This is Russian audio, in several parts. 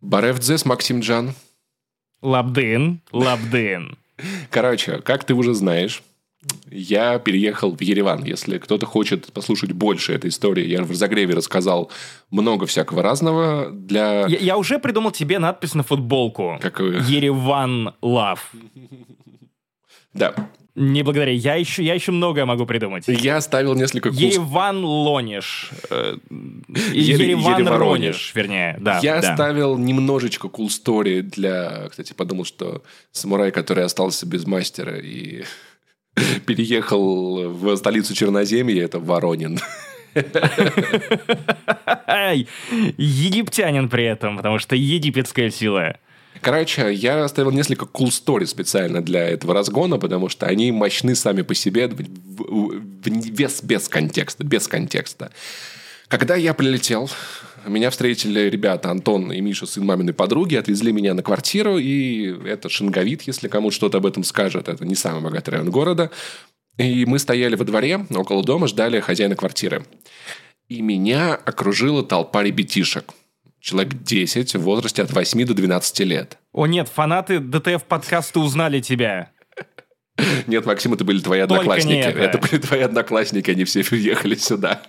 Баревдзес Максим Джан. Лабдын, лабдын. Короче, как ты уже знаешь, я переехал в Ереван. Если кто-то хочет послушать больше этой истории, я в разогреве рассказал много всякого разного для... Я, я уже придумал тебе надпись на футболку. Какую? Ереван Лав. Да. Не благодаря. Я еще, я еще многое могу придумать. Я оставил несколько... кус- Ереван Лониш. Э, Ере- Ереван Еревароне. Рониш, вернее. Да, Я да. оставил немножечко cool story для... Кстати, подумал, что самурай, который остался без мастера и переехал в столицу Черноземья, это Воронин. Египтянин при этом, потому что египетская сила. Короче, я оставил несколько cool story специально для этого разгона, потому что они мощны сами по себе, в- без, без контекста, без контекста. Когда я прилетел, меня встретили ребята Антон и Миша, сын маминой подруги, отвезли меня на квартиру, и это Шинговит, если кому что-то об этом скажет, это не самый богатый район города. И мы стояли во дворе, около дома, ждали хозяина квартиры. И меня окружила толпа ребятишек. Человек 10 в возрасте от 8 до 12 лет. О нет, фанаты ДТФ подкаста узнали тебя. Нет, Максим, это были твои Только одноклассники. это. были твои одноклассники, они все приехали сюда.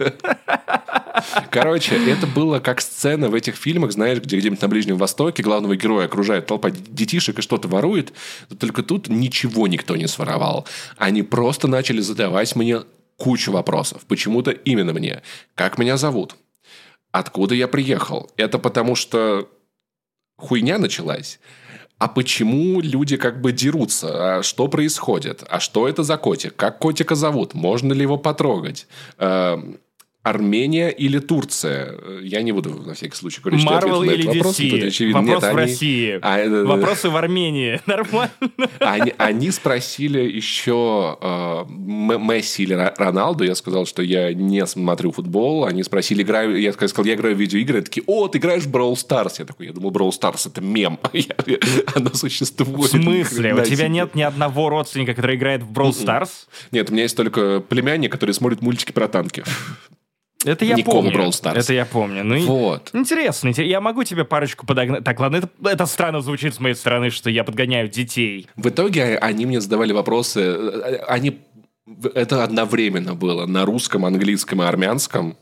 Короче, это было как сцена в этих фильмах, знаешь, где где-нибудь на Ближнем Востоке главного героя окружает толпа детишек и что-то ворует. Только тут ничего никто не своровал. Они просто начали задавать мне кучу вопросов. Почему-то именно мне. Как меня зовут? Откуда я приехал? Это потому что хуйня началась. А почему люди как бы дерутся? А что происходит? А что это за котик? Как котика зовут? Можно ли его потрогать? Эм, Армения или Турция? Э, Я не буду на всякий случай говорить, что я на или этот вопрос. DC? Тут, очевидно, Вопрос нет, в они- России. А, э, Вопросы в Армении. Нормально. они, они спросили еще э, Месси или Ро- Роналду. Я сказал, что я не смотрю футбол. Они спросили, играю... Я сказал, я играю в видеоигры. Они такие, о, ты играешь в Brawl Stars. Я такой, я думал, Brawl Stars это мем. Оно В существует. смысле? У тебя нет ни одного родственника, который играет в Brawl Stars? Нет, у меня есть только племянник, который смотрит мультики про танки. Это я Никакого помню. Brawl Stars. Это я помню. Ну, Вот. Интересно, интерес- я могу тебе парочку подогнать. Так, ладно, это, это странно звучит с моей стороны, что я подгоняю детей. В итоге они мне задавали вопросы. э, Они... Это одновременно было на русском, английском и армянском.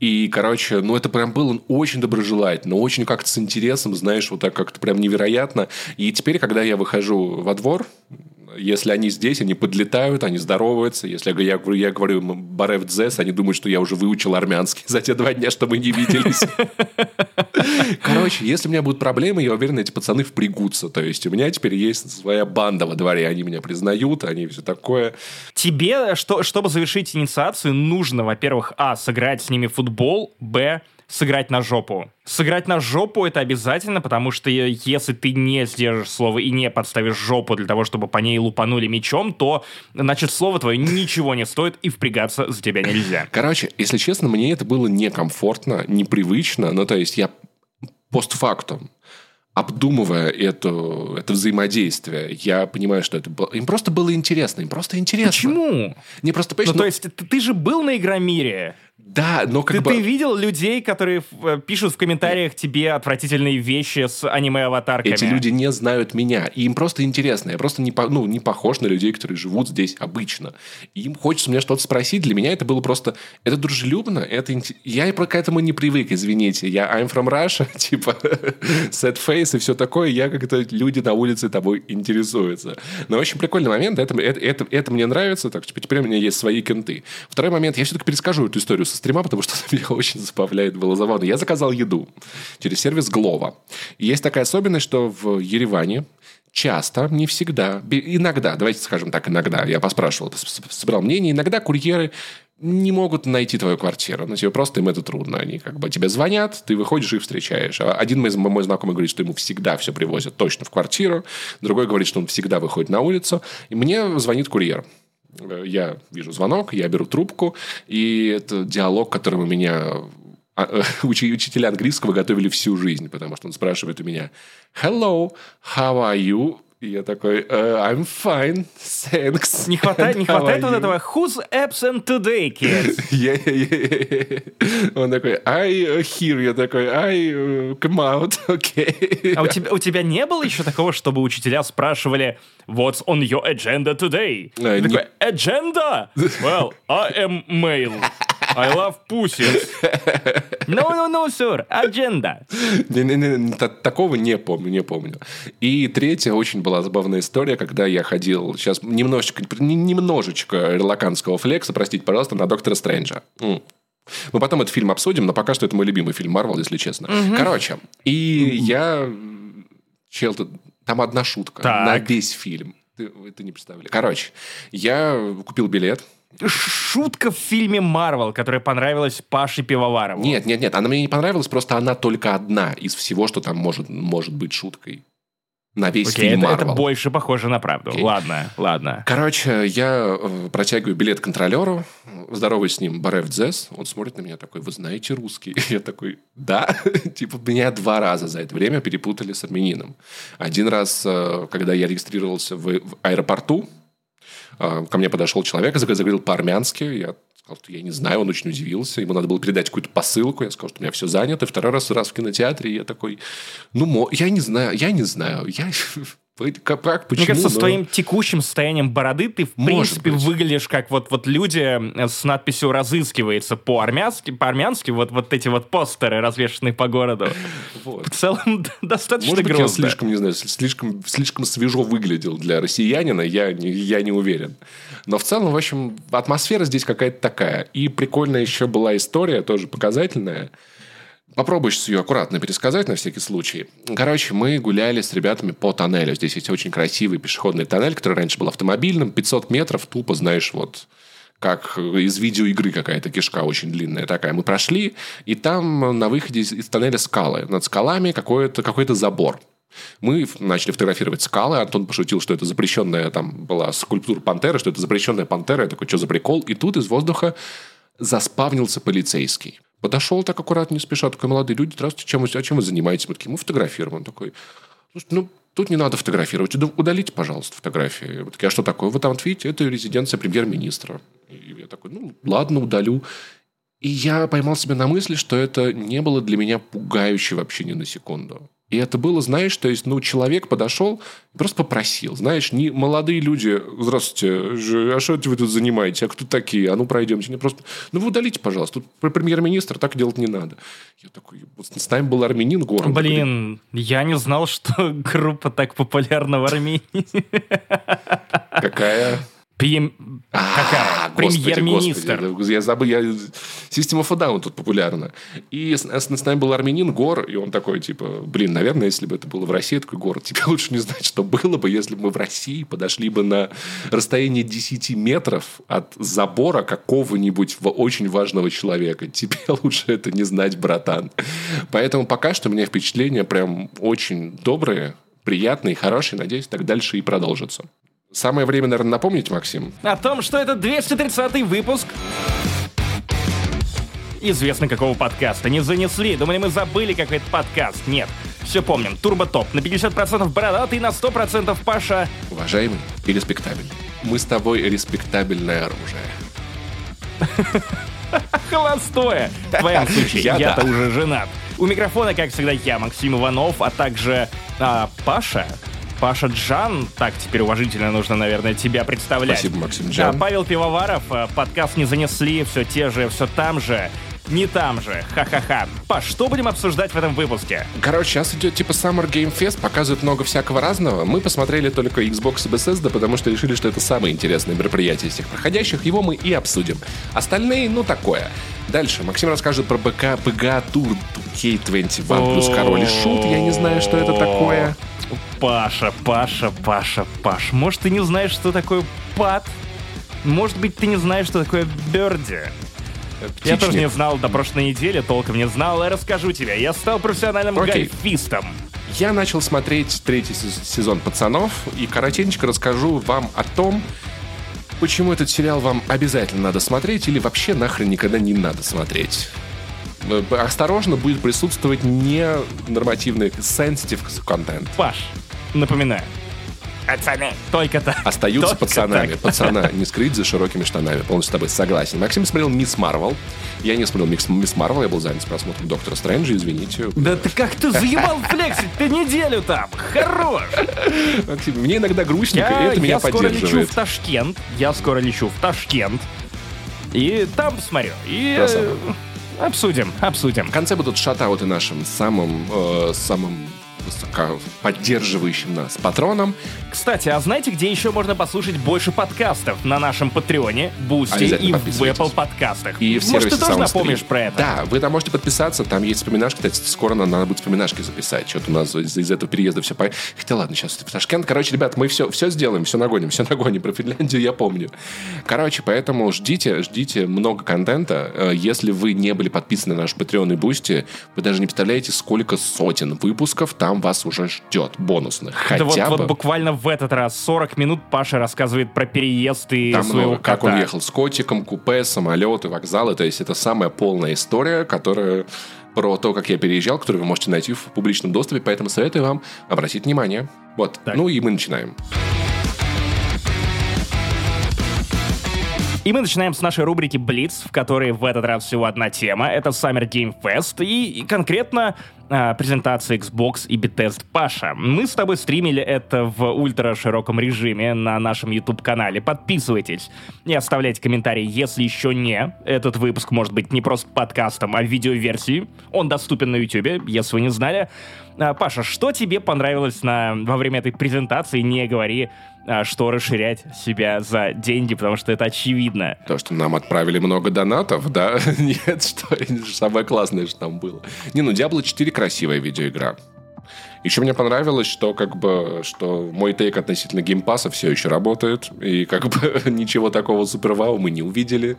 И, короче, ну это прям было очень доброжелательно, очень как-то с интересом, знаешь, вот так как-то прям невероятно. И теперь, когда я выхожу во двор, если они здесь, они подлетают, они здороваются. Если я говорю, я говорю им Барев Дзес, они думают, что я уже выучил армянский за те два дня, что мы не виделись. Короче, если у меня будут проблемы, я уверен, эти пацаны впрягутся. То есть у меня теперь есть своя банда во дворе, они меня признают, они все такое. Тебе, что, чтобы завершить инициацию, нужно, во-первых, а, сыграть с ними футбол, б, сыграть на жопу. Сыграть на жопу это обязательно, потому что э, если ты не сдержишь слово и не подставишь жопу для того, чтобы по ней лупанули мечом, то, значит, слово твое ничего не стоит и впрягаться за тебя нельзя. Короче, если честно, мне это было некомфортно, непривычно. Ну, то есть я постфактум обдумывая это, это взаимодействие, я понимаю, что это было... Им просто было интересно, им просто интересно. Почему? Не просто, Ну, понимаешь, то есть, ты, ты же был на Игромире. Да, но как Ты, бы... ты видел людей, которые э, пишут в комментариях тебе отвратительные вещи с аниме-аватарками? Эти люди не знают меня, и им просто интересно. Я просто не, по- ну, не похож на людей, которые живут здесь обычно. И им хочется мне что-то спросить. Для меня это было просто... Это дружелюбно, это... Я и к этому не привык, извините. Я I'm from Russia, типа set face и все такое. Я как-то... Люди на улице тобой интересуются. Но очень прикольный момент. Это, это, это, это мне нравится. Так, что теперь у меня есть свои кенты. Второй момент. Я все-таки перескажу эту историю со стрима, потому что меня очень забавляет, было забавно. Я заказал еду через сервис Глова. Есть такая особенность, что в Ереване часто, не всегда, иногда, давайте скажем так, иногда, я поспрашивал, собрал мнение, иногда курьеры не могут найти твою квартиру. Ну, тебе просто им это трудно. Они как бы тебе звонят, ты выходишь и их встречаешь. А Один мой, мой знакомый говорит, что ему всегда все привозят точно в квартиру. Другой говорит, что он всегда выходит на улицу. И мне звонит курьер. Я вижу звонок, я беру трубку, и это диалог, которым у меня а, э, учи- учителя английского готовили всю жизнь, потому что он спрашивает у меня «Hello, how are you?» И я такой, uh, I'm fine, thanks. Не хватает, не хватает вот you?» этого Who's absent today, kids? Yeah, yeah, yeah. Он такой, I uh, here. Я такой, I uh, come out, okay. А у тебя, у тебя не было еще такого, чтобы учителя спрашивали What's on your agenda today? А, Ты не- такой, agenda? Well, I am male. I love pussies. No, no, no, sir. Agenda. Не-не-не, та- такого не помню, не помню. И третья очень была забавная история, когда я ходил, сейчас немножечко, не- немножечко релаканского флекса, простите, пожалуйста, на Доктора Стрэнджа. Мы потом этот фильм обсудим, но пока что это мой любимый фильм Марвел, если честно. Короче, и я... Чел, там одна шутка Так. на весь фильм. Ты, вы это не представили. Короче, я купил билет. Шутка в фильме Марвел, которая понравилась Паше Пивоварову. Нет, нет, нет, она мне не понравилась, просто она только одна из всего, что там может, может быть шуткой. На весь Окей, фильм это, это больше похоже на правду. Окей. Ладно, ладно. Короче, я э, протягиваю билет контролеру, здороваюсь с ним, Барев Дзес, он смотрит на меня такой, вы знаете русский? Я такой, да. Типа, меня два раза за это время перепутали с армянином. Один раз, э, когда я регистрировался в, в аэропорту, ко мне подошел человек и заговорил по-армянски, я сказал, что я не знаю, он очень удивился, ему надо было передать какую-то посылку, я сказал, что у меня все занято, второй раз, раз в кинотеатре, и я такой, ну, я не знаю, я не знаю, я... Как, как, почему? Мне кажется, с но- твоим текущим состоянием бороды ты, в Может принципе, быть. выглядишь как вот, вот люди э, с надписью «разыскивается» по-армянски, по-армянски, вот, вот эти вот постеры, развешенные по городу. Вот. В целом, достаточно Может быть, я грозно. слишком, не знаю, слишком, слишком свежо выглядел для россиянина, я не, я не уверен. Но в целом, в общем, атмосфера здесь какая-то такая. И прикольная еще была история, тоже показательная. Попробую сейчас ее аккуратно пересказать на всякий случай. Короче, мы гуляли с ребятами по тоннелю. Здесь есть очень красивый пешеходный тоннель, который раньше был автомобильным. 500 метров, тупо, знаешь, вот как из видеоигры какая-то кишка очень длинная такая. Мы прошли, и там на выходе из, из тоннеля скалы. Над скалами какой-то какой забор. Мы начали фотографировать скалы. Антон пошутил, что это запрещенная, там была скульптура пантеры, что это запрещенная пантера. Я такой, что за прикол? И тут из воздуха заспавнился полицейский. Подошел так аккуратно, не спеша, такой, молодые люди, здравствуйте, чем вы, а чем вы занимаетесь? Мы такие, мы фотографируем. Он такой, «Слушайте, ну, тут не надо фотографировать, уда- удалите, пожалуйста, фотографии. Мы такие, а что такое? Вы там вот видите, это резиденция премьер-министра. И я такой, ну, ладно, удалю. И я поймал себя на мысли, что это не было для меня пугающе вообще ни на секунду. И это было, знаешь, то есть, ну, человек подошел и просто попросил. Знаешь, не молодые люди, здравствуйте, а что это вы тут занимаете? А кто такие? А ну, пройдемте. Не просто, ну, вы удалите, пожалуйста. Тут пр- премьер-министр, так делать не надо. Я такой, вот с нами был армянин город. Блин, я не знал, что группа так популярна в Армении. Какая? Прем- А, Премьер-министр. Я забыл, я... System of a Down тут популярна. И с, с- с нами был армянин Гор, и он такой, типа, блин, наверное, если бы это было в России, такой, Гор, тебе лучше не знать, что было бы, если бы мы в России подошли бы на расстояние 10 метров от забора какого-нибудь очень важного человека. Тебе лучше это не знать, братан. Поэтому пока что у меня впечатления прям очень добрые, приятные, хорошие. Надеюсь, так дальше и продолжится. Самое время, наверное, напомнить, Максим, О том, что это 230 выпуск известно какого подкаста. Не занесли. Думали, мы забыли какой-то подкаст. Нет. Все помним. Турбо Топ. На 50% бородатый, на 100% Паша. уважаемый и респектабельный. Мы с тобой респектабельное оружие. Холостое. В твоем случае. Я Я-то уже женат. У микрофона, как всегда, я, Максим Иванов, а также а, Паша. Паша Джан, так теперь уважительно нужно, наверное, тебя представлять. Спасибо, Максим Да, Джан. Павел Пивоваров, э, подкаст не занесли, все те же, все там же, не там же, ха-ха-ха. Паш, что будем обсуждать в этом выпуске? Короче, сейчас идет типа Summer Game Fest, показывают много всякого разного. Мы посмотрели только Xbox и Bethesda, потому что решили, что это самое интересное мероприятие из всех проходящих. Его мы и обсудим. Остальные, ну, такое. Дальше. Максим расскажет про БК, PGA Tour K21 плюс Король и Шут. Я не знаю, что это такое. Паша, Паша, Паша, Паш, может, ты не знаешь, что такое пад? Может быть, ты не знаешь, что такое берди? Я тоже Птичник. не знал до прошлой недели, толком не знал, я расскажу тебе. Я стал профессиональным Окей. гольфистом. Я начал смотреть третий сез- сезон «Пацанов» и коротенько расскажу вам о том, почему этот сериал вам обязательно надо смотреть или вообще нахрен никогда не надо смотреть. Э, Осторожно, будет присутствовать ненормативный sensitive контент. Паш, напоминаю, Пацаны. Только так. Остаются Только пацанами. так. Пацана не скрыть за широкими штанами. Полностью с тобой согласен. Максим смотрел Мисс Марвел. Я не смотрел Мисс, Марвел, я был занят с просмотром Доктора Стрэнджа, извините. Да ты как ты заебал флексить? Ты неделю там. Хорош. Максим, мне иногда грустненько, и это меня я скоро лечу поддерживает. в Ташкент. Я скоро лечу в Ташкент. И там посмотрю. И э, Красава. Обсудим, обсудим. В конце будут shoutout ы нашим самым, э, самым высоко поддерживающим нас патронам. Кстати, а знаете, где еще можно послушать больше подкастов? На нашем Patreon е, Boosty и в. Apple подкастах. И в Может, ты тоже напомнишь про это? Да, вы там можете подписаться, там есть вспоминашки. Кстати, скоро нам надо будет вспоминашки записать. Что-то у нас из, из этого переезда все по... Хотя ладно, сейчас в Ташкент. Короче, ребят, мы все, все сделаем, все нагоним, все нагоним. Про Финляндию я помню. Короче, поэтому ждите, ждите много контента. Э, Если вы не были подписаны на наш Patreon и Boosty, вы даже не представляете, сколько сотен выпусков там вас уже ждет бонусных. Да вот, Хотя вот бы... буквально в этот раз 40 минут Паша рассказывает про переезд и Там своего много, как кота. он ехал с котиком, купе, самолеты, вокзалы. То есть это самая полная история, которая про то, как я переезжал, которую вы можете найти в публичном доступе, поэтому советую вам обратить внимание. Вот. Так. Ну и мы начинаем. И мы начинаем с нашей рубрики Блиц, в которой в этот раз всего одна тема. Это Summer Game Fest и, и конкретно а, презентация Xbox и Bethesda Паша. Мы с тобой стримили это в ультра широком режиме на нашем YouTube-канале. Подписывайтесь и оставляйте комментарии, если еще не. Этот выпуск может быть не просто подкастом, а видеоверсией. Он доступен на YouTube, если вы не знали. А, Паша, что тебе понравилось на, во время этой презентации? Не говори, что расширять себя за деньги, потому что это очевидно. То, что нам отправили много донатов, да? Нет, что самое классное, что там было. Не, ну Diablo 4 красивая видеоигра. Еще мне понравилось, что как бы, что мой take относительно Game Pass а все еще работает, и как бы ничего такого супер вау мы не увидели.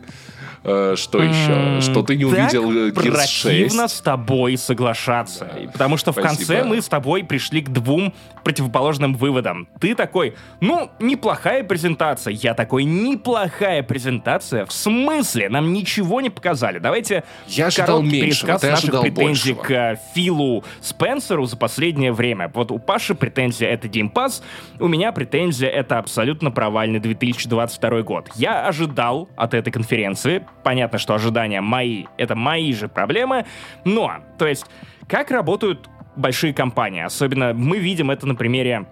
Э, Что еще? Что ты не увидел э, Так Gears 6? противно с тобой соглашаться. Потому что в Спасибо. конце мы с тобой пришли к двум противоположным выводам. Ты такой, ну, неплохая презентация. Я такой, неплохая презентация. В смысле? Нам ничего не показали. Давайте Я ожидал меньшего, пересказ наших ожидал претензий большего. к э, Филу Спенсеру за последнее время. Вот у Паши претензия — это Game Pass, у меня претензия — это абсолютно провальный 2022 год. Я ожидал от этой конференции, понятно, что ожидания мои — это мои же проблемы, но, то есть, как работают большие компании? Особенно мы видим это на примере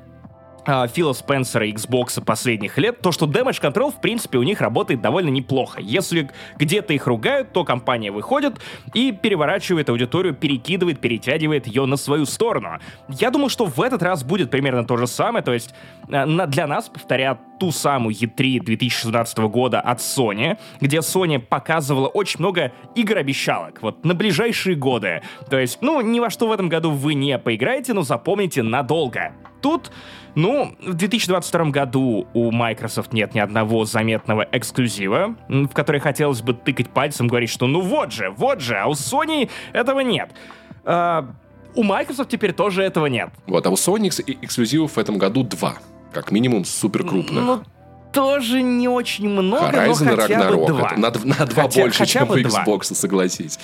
Фила Спенсера и Xbox последних лет, то, что Damage Control, в принципе, у них работает довольно неплохо. Если где-то их ругают, то компания выходит и переворачивает аудиторию, перекидывает, перетягивает ее на свою сторону. Я думал, что в этот раз будет примерно то же самое, то есть э, для нас, повторя ту самую E3 2016 года от Sony, где Sony показывала очень много игр-обещалок, вот на ближайшие годы. То есть, ну, ни во что в этом году вы не поиграете, но запомните надолго. Тут, ну, в 2022 году у Microsoft нет ни одного заметного эксклюзива, в который хотелось бы тыкать пальцем, говорить, что ну вот же, вот же, а у Sony этого нет. А, у Microsoft теперь тоже этого нет. Вот, а у Sony экс- эксклюзивов в этом году два. Как минимум супер крупных. Ну, тоже не очень много, Horizon но хотя бы Ragnarok. два. Это на, на два Хотя- больше, хотя чем бы у. Xbox, согласись.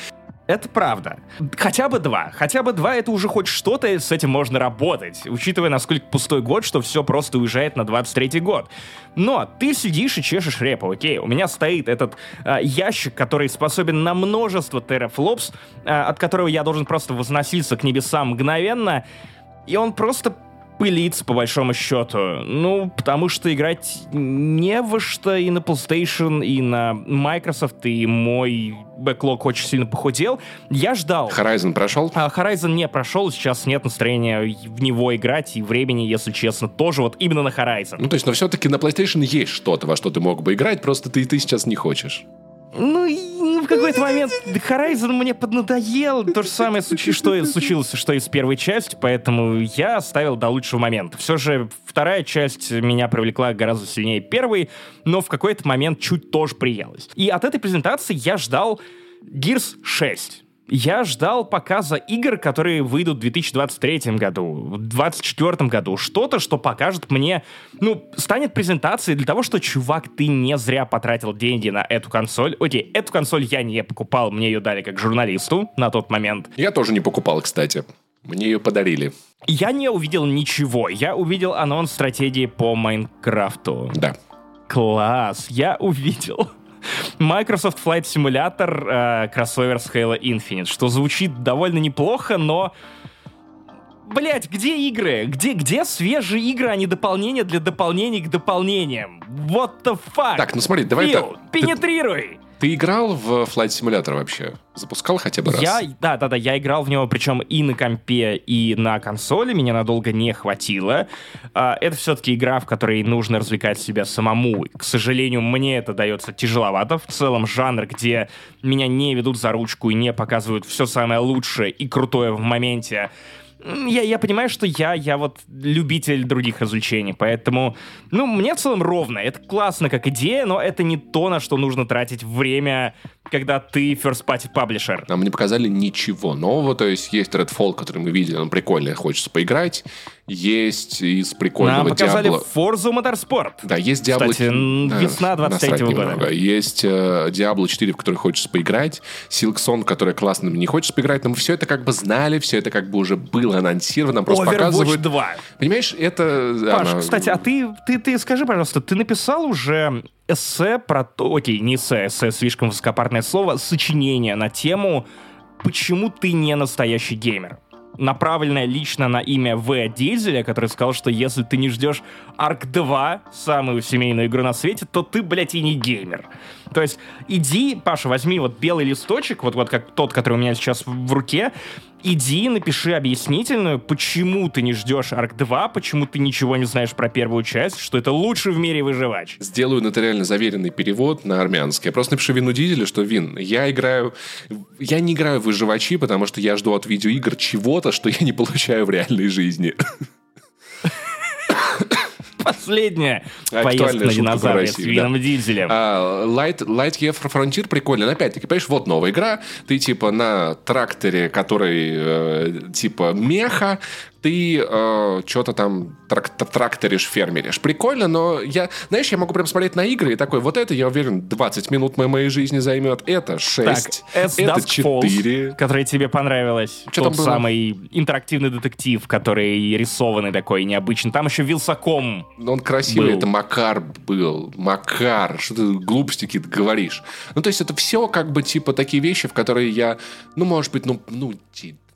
Это правда. Хотя бы два. Хотя бы два это уже хоть что-то, с этим можно работать, учитывая, насколько пустой год, что все просто уезжает на 23-й год. Но ты сидишь и чешешь репу, окей? У меня стоит этот а, ящик, который способен на множество терафлопс, а, от которого я должен просто возноситься к небесам мгновенно, и он просто пылится, по большому счету. Ну, потому что играть не во что и на PlayStation, и на Microsoft, и мой бэклог очень сильно похудел. Я ждал. Horizon прошел? А, Horizon не прошел, сейчас нет настроения в него играть, и времени, если честно, тоже вот именно на Horizon. Ну, то есть, но все-таки на PlayStation есть что-то, во что ты мог бы играть, просто ты, ты сейчас не хочешь. Ну, и в какой-то момент Horizon мне поднадоел. То же самое, случи- что случилось, что и с первой частью, поэтому я оставил до лучшего момента. Все же вторая часть меня привлекла гораздо сильнее первой, но в какой-то момент чуть тоже приелась. И от этой презентации я ждал Gears 6. Я ждал показа игр, которые выйдут в 2023 году, в 2024 году. Что-то, что покажет мне, ну, станет презентацией для того, что, чувак, ты не зря потратил деньги на эту консоль. Окей, эту консоль я не покупал, мне ее дали как журналисту на тот момент. Я тоже не покупал, кстати. Мне ее подарили. Я не увидел ничего. Я увидел анонс стратегии по Майнкрафту. Да. Класс. Я увидел Microsoft Flight Simulator э, кроссовер с Halo Infinite, что звучит довольно неплохо, но Блять, где игры? Где, где свежие игры, а не дополнения для дополнений к дополнениям? What the fuck? Так, ну смотри, давай Фил, так. пенетрируй! Ты, играл в Flight Simulator вообще? Запускал хотя бы раз? Я, да, да, да, я играл в него, причем и на компе, и на консоли, меня надолго не хватило. А, это все-таки игра, в которой нужно развлекать себя самому. К сожалению, мне это дается тяжеловато. В целом, жанр, где меня не ведут за ручку и не показывают все самое лучшее и крутое в моменте, я, я понимаю, что я, я вот любитель других развлечений, поэтому, ну, мне в целом ровно. Это классно как идея, но это не то, на что нужно тратить время, когда ты first party паблишер. Нам не показали ничего нового, то есть есть Redfall, который мы видели, он прикольный, хочется поиграть. Есть из прикольного Нам показали Diablo... Forza Motorsport. Да, есть Diablo... Кстати, Да, весна 23 насрать года. немного. Есть э, Diablo 4, в который хочется поиграть. Silksong, который классно, не хочется поиграть. Но мы все это как бы знали, все это как бы уже было анонсировано, нам просто Overwatch показывают. 2. Понимаешь, это... Паш, она- кстати, а ты, ты, ты скажи, пожалуйста, ты написал уже эссе про то... Окей, не эссе, эссе слишком высокопарное слово, сочинение на тему «Почему ты не настоящий геймер?» направленное лично на имя В. Дизеля, который сказал, что если ты не ждешь Арк 2, самую семейную игру на свете, то ты, блядь, и не геймер. То есть иди, Паша, возьми вот белый листочек, вот, вот как тот, который у меня сейчас в руке, иди, напиши объяснительную, почему ты не ждешь Арк 2, почему ты ничего не знаешь про первую часть, что это лучший в мире выживач. Сделаю нотариально заверенный перевод на армянский. Я просто напишу Вину Дизелю, что Вин, я играю... Я не играю в выживачи, потому что я жду от видеоигр чего-то, что я не получаю в реальной жизни. Последняя поездка на динозавре с Вином. Дизелем. А, Light, Lightyear Frontier прикольно. Но опять-таки, понимаешь, вот новая игра. Ты типа на тракторе, который э, типа меха, ты э, что-то там трак- тракторишь, фермеришь. Прикольно, но я, знаешь, я могу прям смотреть на игры и такой, вот это, я уверен, 20 минут моей, моей жизни займет. Это 6, Так, S это Dusk 4. Falls, которая тебе понравилась. Чё Тот там было? самый интерактивный детектив, который рисованный такой необычный. Там еще Вилсаком. Но он красивый, Был. это Макар был. Макар, что ты глупости какие-то говоришь. Ну, то есть это все как бы типа такие вещи, в которые я, ну, может быть, ну, ну,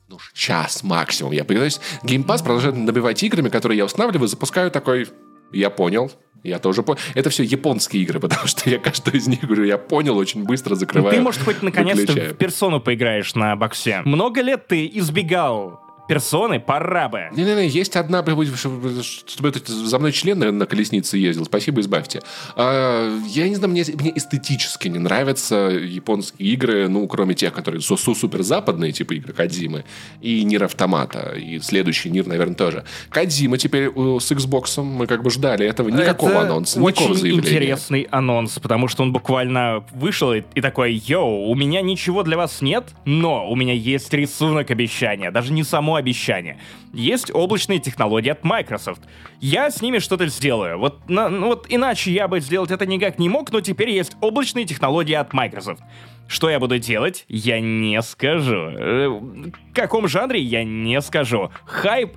ну, час максимум я есть геймпас продолжает набивать играми, которые я устанавливаю, запускаю такой, я понял, я тоже понял. Это все японские игры, потому что я каждую из них говорю, я понял, очень быстро Ну, закрываю. ты, может, хоть наконец-то в персону поиграешь на боксе. Много лет ты избегал персоны, пора бы. Не-не-не, есть одна, чтобы чтобы это за мной член на, на колеснице ездил. Спасибо, избавьте. А, я не знаю, мне, мне эстетически не нравятся японские игры, ну, кроме тех, которые су супер западные, типа игры Кадзимы, и Нир Автомата, и следующий Нир, наверное, тоже. Кадзима теперь э, с Xbox, мы как бы ждали этого, никакого Это анонса, никакого очень заявления. интересный анонс, потому что он буквально вышел и, и такой, йоу, у меня ничего для вас нет, но у меня есть рисунок обещания, даже не само обещание. Есть облачные технологии от Microsoft. Я с ними что-то сделаю. Вот, на- ну вот иначе я бы сделать это никак не мог, но теперь есть облачные технологии от Microsoft. Что я буду делать, я не скажу. Э, В каком жанре, я не скажу. Хайп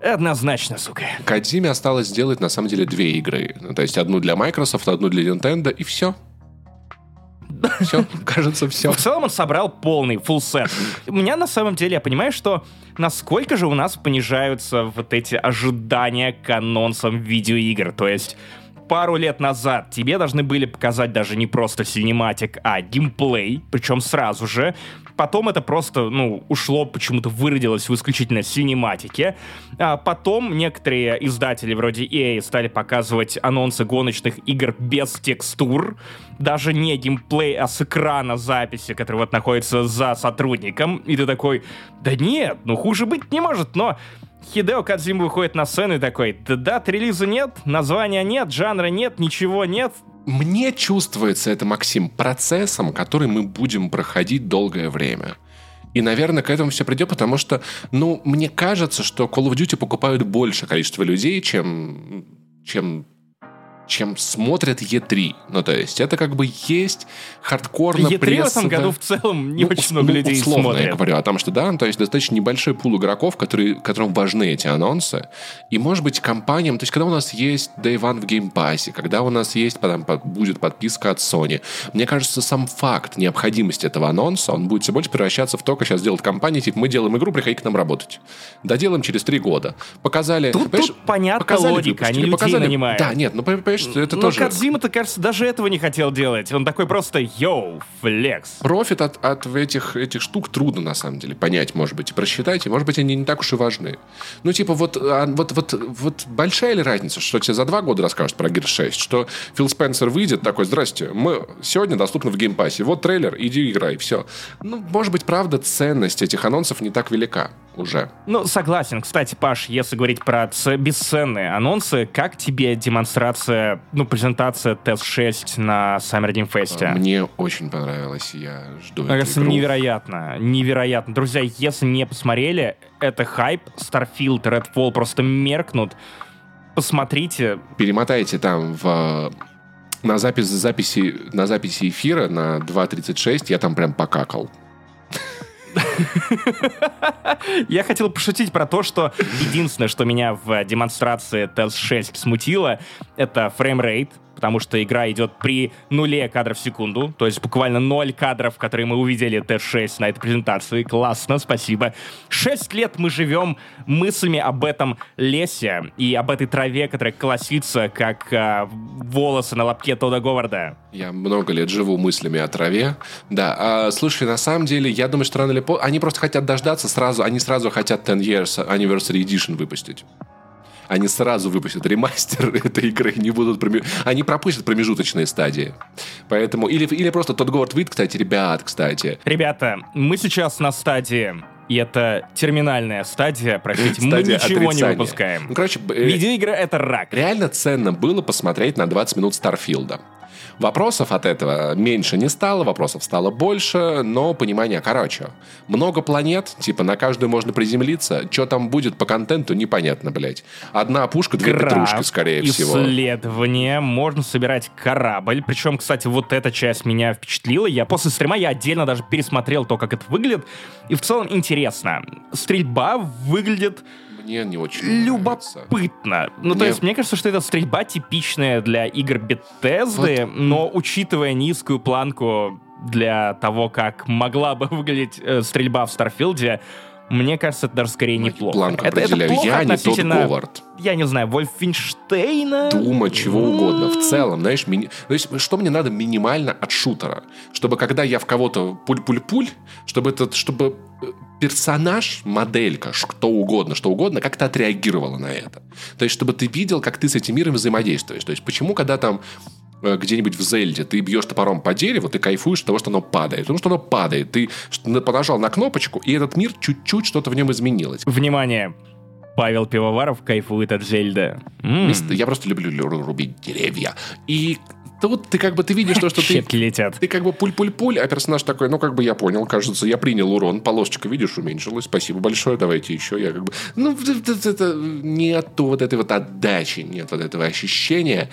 однозначно, сука. Кадзиме осталось сделать, на самом деле, две игры. Ну, То есть одну для Microsoft, одну для Nintendo, и все. Все, кажется, все. В целом он собрал полный full set. У меня на самом деле, я понимаю, что насколько же у нас понижаются вот эти ожидания к анонсам видеоигр. То есть пару лет назад тебе должны были показать даже не просто cinematic, а геймплей, причем сразу же. Потом это просто, ну, ушло, почему-то выродилось в исключительно cinematic е. А потом некоторые издатели вроде EA стали показывать анонсы гоночных игр без текстур. Даже не геймплей, а с экрана записи, который вот находится за сотрудником. И ты такой, да нет, ну хуже быть не может, но Хидео Кадзима выходит на сцену и такой, да дат релиза нет, названия нет, жанра нет, ничего нет. Мне чувствуется это, Максим, процессом, который мы будем проходить долгое время. И, наверное, к этому все придет, потому что, ну, мне кажется, что Call of Duty покупают больше количество людей, чем, чем чем смотрят E3. Ну, то есть, это как бы есть хардкорно E3 пресса, в этом году в целом не Ну, очень много ну, людей условно смотрят. я говорю о том, что да, ну, то есть достаточно небольшой пул игроков, которые, которым важны эти анонсы. И, может быть, компаниям, то есть, когда у нас есть Day One в Game Pass, когда у нас есть, потом будет подписка от Sony, мне кажется, сам факт необходимости этого анонса, он будет все больше превращаться в то, как сейчас делают компании, типа, мы делаем игру, приходи к нам работать. Доделаем через три года. Показали... Тут- тут понятна показали, логика, они выпустили, людей нанимают. Да, нет, ну, понимаешь, что это Но тоже... Кадзима-то, кажется, даже этого не хотел делать. Он такой просто «Yo, flex». Профит от, от этих, этих штук трудно, на самом деле, понять, может быть, и просчитать, и, может быть, они не так уж и важны. Ну, типа, вот, а, вот, вот, вот большая ли разница, что тебе за два года расскажут про Gears 6, что Фил Спенсер выйдет такой, здрасте, мы сегодня доступны в Game Pass е, вот трейлер, иди играй, все. Ну, может быть, правда, ценность этих анонсов не так велика уже. Ну, согласен. Кстати, Паш, если говорить про бесценные анонсы, как тебе демонстрация, ну, презентация TES-6 на Summer Game Fest? Мне очень понравилось, я жду Мне кажется, игру. невероятно. Невероятно. Друзья, если не посмотрели, это хайп. Starfield, Redfall просто меркнут. Посмотрите. перемотайте там в на запись записи на записи эфира на 2.36 я там прям покакал. Я хотел пошутить про то, что единственное, что меня в демонстрации TES-6 смутило, это framerate, потому что игра идет при нуле кадров в секунду, то есть буквально ноль кадров, которые мы увидели TES-6 на этой презентации. Классно, спасибо. Шесть лет мы живем мыслями об этом лесе и об этой траве, которая колосится, как а, волосы на лобке Тода Говарда. Я много лет живу мыслями о траве. Да, а, слушай, на самом деле, я думаю, что рано или поздно... Они просто хотят дождаться сразу, они сразу хотят 10 Years Anniversary Edition выпустить. Они сразу выпустят ремастер этой игры, не будут проме- они пропустят промежуточные стадии. Поэтому... Или, или просто тот Говард Вит, кстати, ребят, кстати. Ребята, мы сейчас на стадии, и это терминальная стадия, простите, мы Стадия ничего не отрицания. выпускаем. Ну, короче, э, Видеоигра — это рак. реально ценно было посмотреть на 20 минут Старфилда. Вопросов от этого меньше не стало, вопросов стало больше, но понимание короче. Много планет, типа на каждую можно приземлиться, что там будет по контенту, непонятно, блядь. Одна пушка, две Крафт, петрушки, скорее всего. исследование, можно собирать корабль. Причем, кстати, вот эта часть меня впечатлила. Я после стрима я отдельно даже пересмотрел то, как это выглядит. И в целом интересно. Стрельба выглядит Мне не очень нравится. любопытно. Ну, то Мне- есть, мне кажется, что это стрельба типичная для игр Bethesda, но учитывая низкую планку для того, как могла бы выглядеть э, стрельба в Starfield е, мне кажется, это даже скорее неплохо. Планку это, это плохо Я не тот относительно, Говард. я не знаю, Wolfenstein а? Doom а, чего угодно. В целом, знаешь, мини- то есть, что мне надо минимально от шутера? Чтобы когда я в кого-то пуль-пуль-пуль, чтобы этот, чтобы э, персонаж, моделька, кто угодно, что угодно, как-то отреагировала на это. То есть, чтобы ты видел, как ты с этим миром взаимодействуешь. То есть, почему, когда там э, где-нибудь в Зельде ты бьешь топором по дереву, ты кайфуешь от того, что оно падает. Потому что оно падает. Ты подожал на кнопочку, и этот мир чуть-чуть что-то в нем изменилось. Внимание! Павел Пивоваров кайфует от Зельда. Мест- Я просто люблю лю- рубить деревья. И тут ты как бы ты видишь то, что ты Щепки летят. Ты как бы пуль-пуль-пуль, а персонаж такой, ну, как бы я понял, кажется, я принял урон, полосочка, видишь, уменьшилась, спасибо большое, давайте еще, я как бы... Ну, это, нету вот этой вот отдачи, нет вот этого ощущения.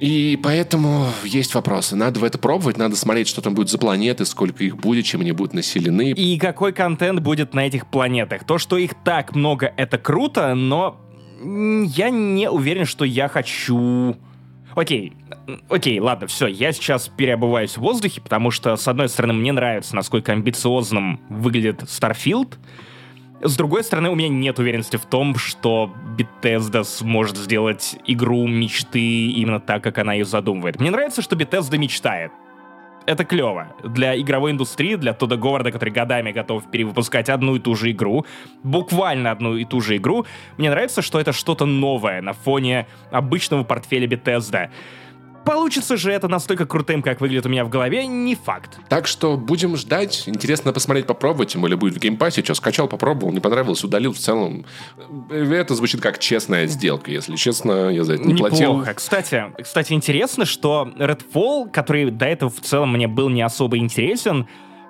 И поэтому есть вопросы. Надо в это пробовать, надо смотреть, что там будет за планеты, сколько их будет, чем они будут населены. И какой контент будет на этих планетах. То, что их так много, это круто, но я не уверен, что я хочу... Окей, окей, ладно, все, я сейчас переобуваюсь в воздухе, потому что, с одной стороны, мне нравится, насколько амбициозным выглядит Starfield, с другой стороны, у меня нет уверенности в том, что Bethesda сможет сделать игру мечты именно так, как она ее задумывает. Мне нравится, что Bethesda мечтает. Это клево. Для игровой индустрии, для Тода Говарда, который годами готов перевыпускать одну и ту же игру, буквально одну и ту же игру, мне нравится, что это что-то новое на фоне обычного портфеля Bethesda. Получится же это настолько крутым, как выглядит у меня в голове, не факт. Так что будем ждать. Интересно посмотреть, попробовать. Тем более будет в Game Pass е. Что, скачал, попробовал, не понравилось, удалил. В целом, это звучит как честная сделка. Если честно, я за это не платил. Неплохо. Кстати, кстати, интересно, что Redfall, который до этого в целом мне был не особо интересен,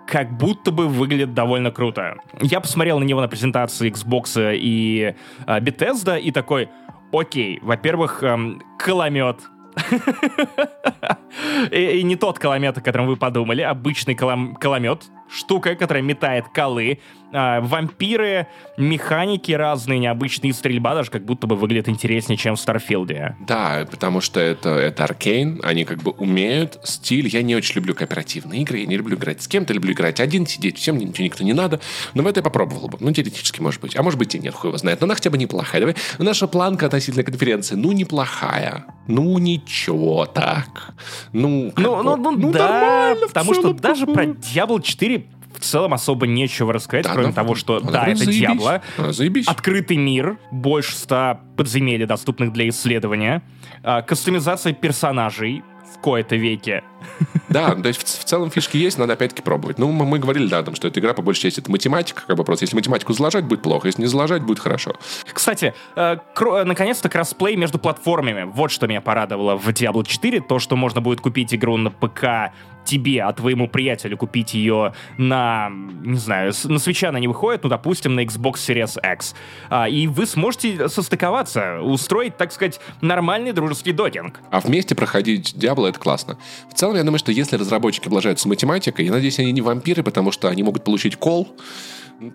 как будто бы выглядит довольно круто. Я посмотрел на него на презентации Xbox и э, Bethesda и такой, окей, во-первых, эм, коломет. и, не тот коломет, о котором вы подумали, обычный колом, коломет, штука, которая метает колы. А, вампиры, механики разные, необычные, стрельба даже как будто бы выглядит интереснее, чем в Starfield е. Да, потому что это, это Arkane, они как бы умеют стиль. Я не очень люблю кооперативные игры, я не люблю играть с кем-то, люблю играть один, сидеть, всем ничего никто не надо. Но в это я попробовал бы. Ну, теоретически, может быть. А может быть и нет, хуй его знает. Но она хотя бы неплохая. Давай. Наша планка относительно конференции, ну, неплохая. Ну, ничего так. Ну, ну, ну, ну, ну да, потому что даже про Diablo 4 в целом особо нечего рассказать, да, кроме да, того, что да, это заебись. Диабло. заебись. Открытый мир, больше ста подземелий, доступных для исследования. А, кастомизация персонажей в кои-то веке. Да, то есть в, в целом фишки есть, надо опять-таки пробовать. Ну, мы, мы говорили, да, там, что эта игра по большей части это математика, как бы просто. Если математику заложать, будет плохо, если не заложать, будет хорошо. Кстати, э, кро- наконец-то кроссплей между платформами. Вот что меня порадовало в Diablo 4, то, что можно будет купить игру на ПК тебе, а твоему приятелю купить ее на, не знаю, на свеча она не выходит, ну, допустим, на Xbox Series X. А, и вы сможете состыковаться, устроить, так сказать, нормальный дружеский докинг. А вместе проходить Diablo — это классно. В целом, я думаю, что если разработчики облажаются математикой, я надеюсь, они не вампиры, потому что они могут получить кол,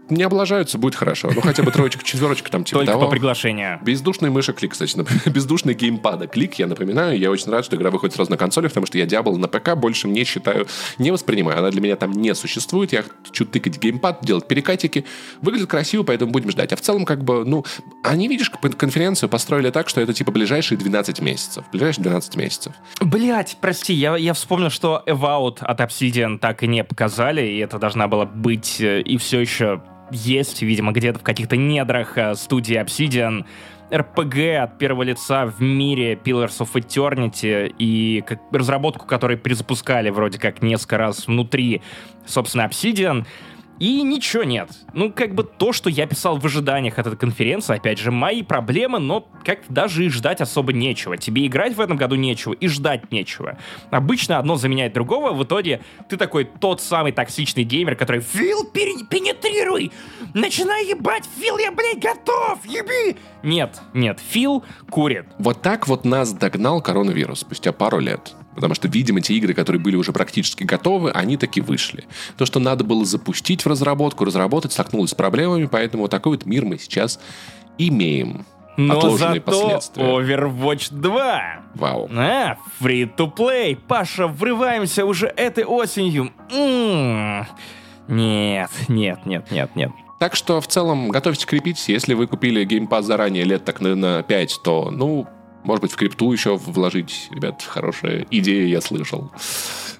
не облажаются, будет хорошо. Ну, хотя бы троечка, четверочка там типа Только того. по приглашению. Бездушный мыши клик, кстати. Бездушный геймпада клик, я напоминаю. Я очень рад, что игра выходит сразу на консолях, потому что я Diablo на ПК больше не считаю, не воспринимаю. Она для меня там не существует. Я хочу тыкать геймпад, делать перекатики. Выглядит красиво, поэтому будем ждать. А в целом, как бы, ну, они, видишь, конференцию построили так, что это типа ближайшие 12 месяцев. Ближайшие 12 месяцев. Блять, прости, я, я вспомнил, что Evout от Obsidian так и не показали, и это должна была быть э, и все еще есть, видимо, где-то в каких-то недрах э, студии Obsidian, RPG от первого лица в мире Pillars of Eternity и как, разработку, которой перезапускали вроде как несколько раз внутри, собственно, Obsidian — и ничего нет. Ну, как бы то, что я писал в ожиданиях от этой конференции, опять же, мои проблемы, но как даже и ждать особо нечего. Тебе играть в этом году нечего и ждать нечего. Обычно одно заменяет другого, в итоге ты такой тот самый токсичный геймер, который «Фил, пенетрируй! Начинай ебать, Фил, я, блядь, готов! Еби!» Нет, нет, Фил курит. Вот так вот нас догнал коронавирус спустя пару лет. Потому что, видимо, те игры, которые были уже практически готовы, они таки вышли. То, что надо было запустить в разработку, разработать, столкнулось с проблемами, поэтому вот такой вот мир мы сейчас имеем. Но Отложенные зато последствия. Overwatch 2. Вау. А, free-to-play. Паша, врываемся уже этой осенью. М-м-м. Нет, нет, нет, нет, нет. Так что в целом готовьтесь крепить. Если вы купили геймпад заранее лет так на, на 5, то, ну, может быть, в крипту еще вложить. Ребят, хорошая идея, я слышал.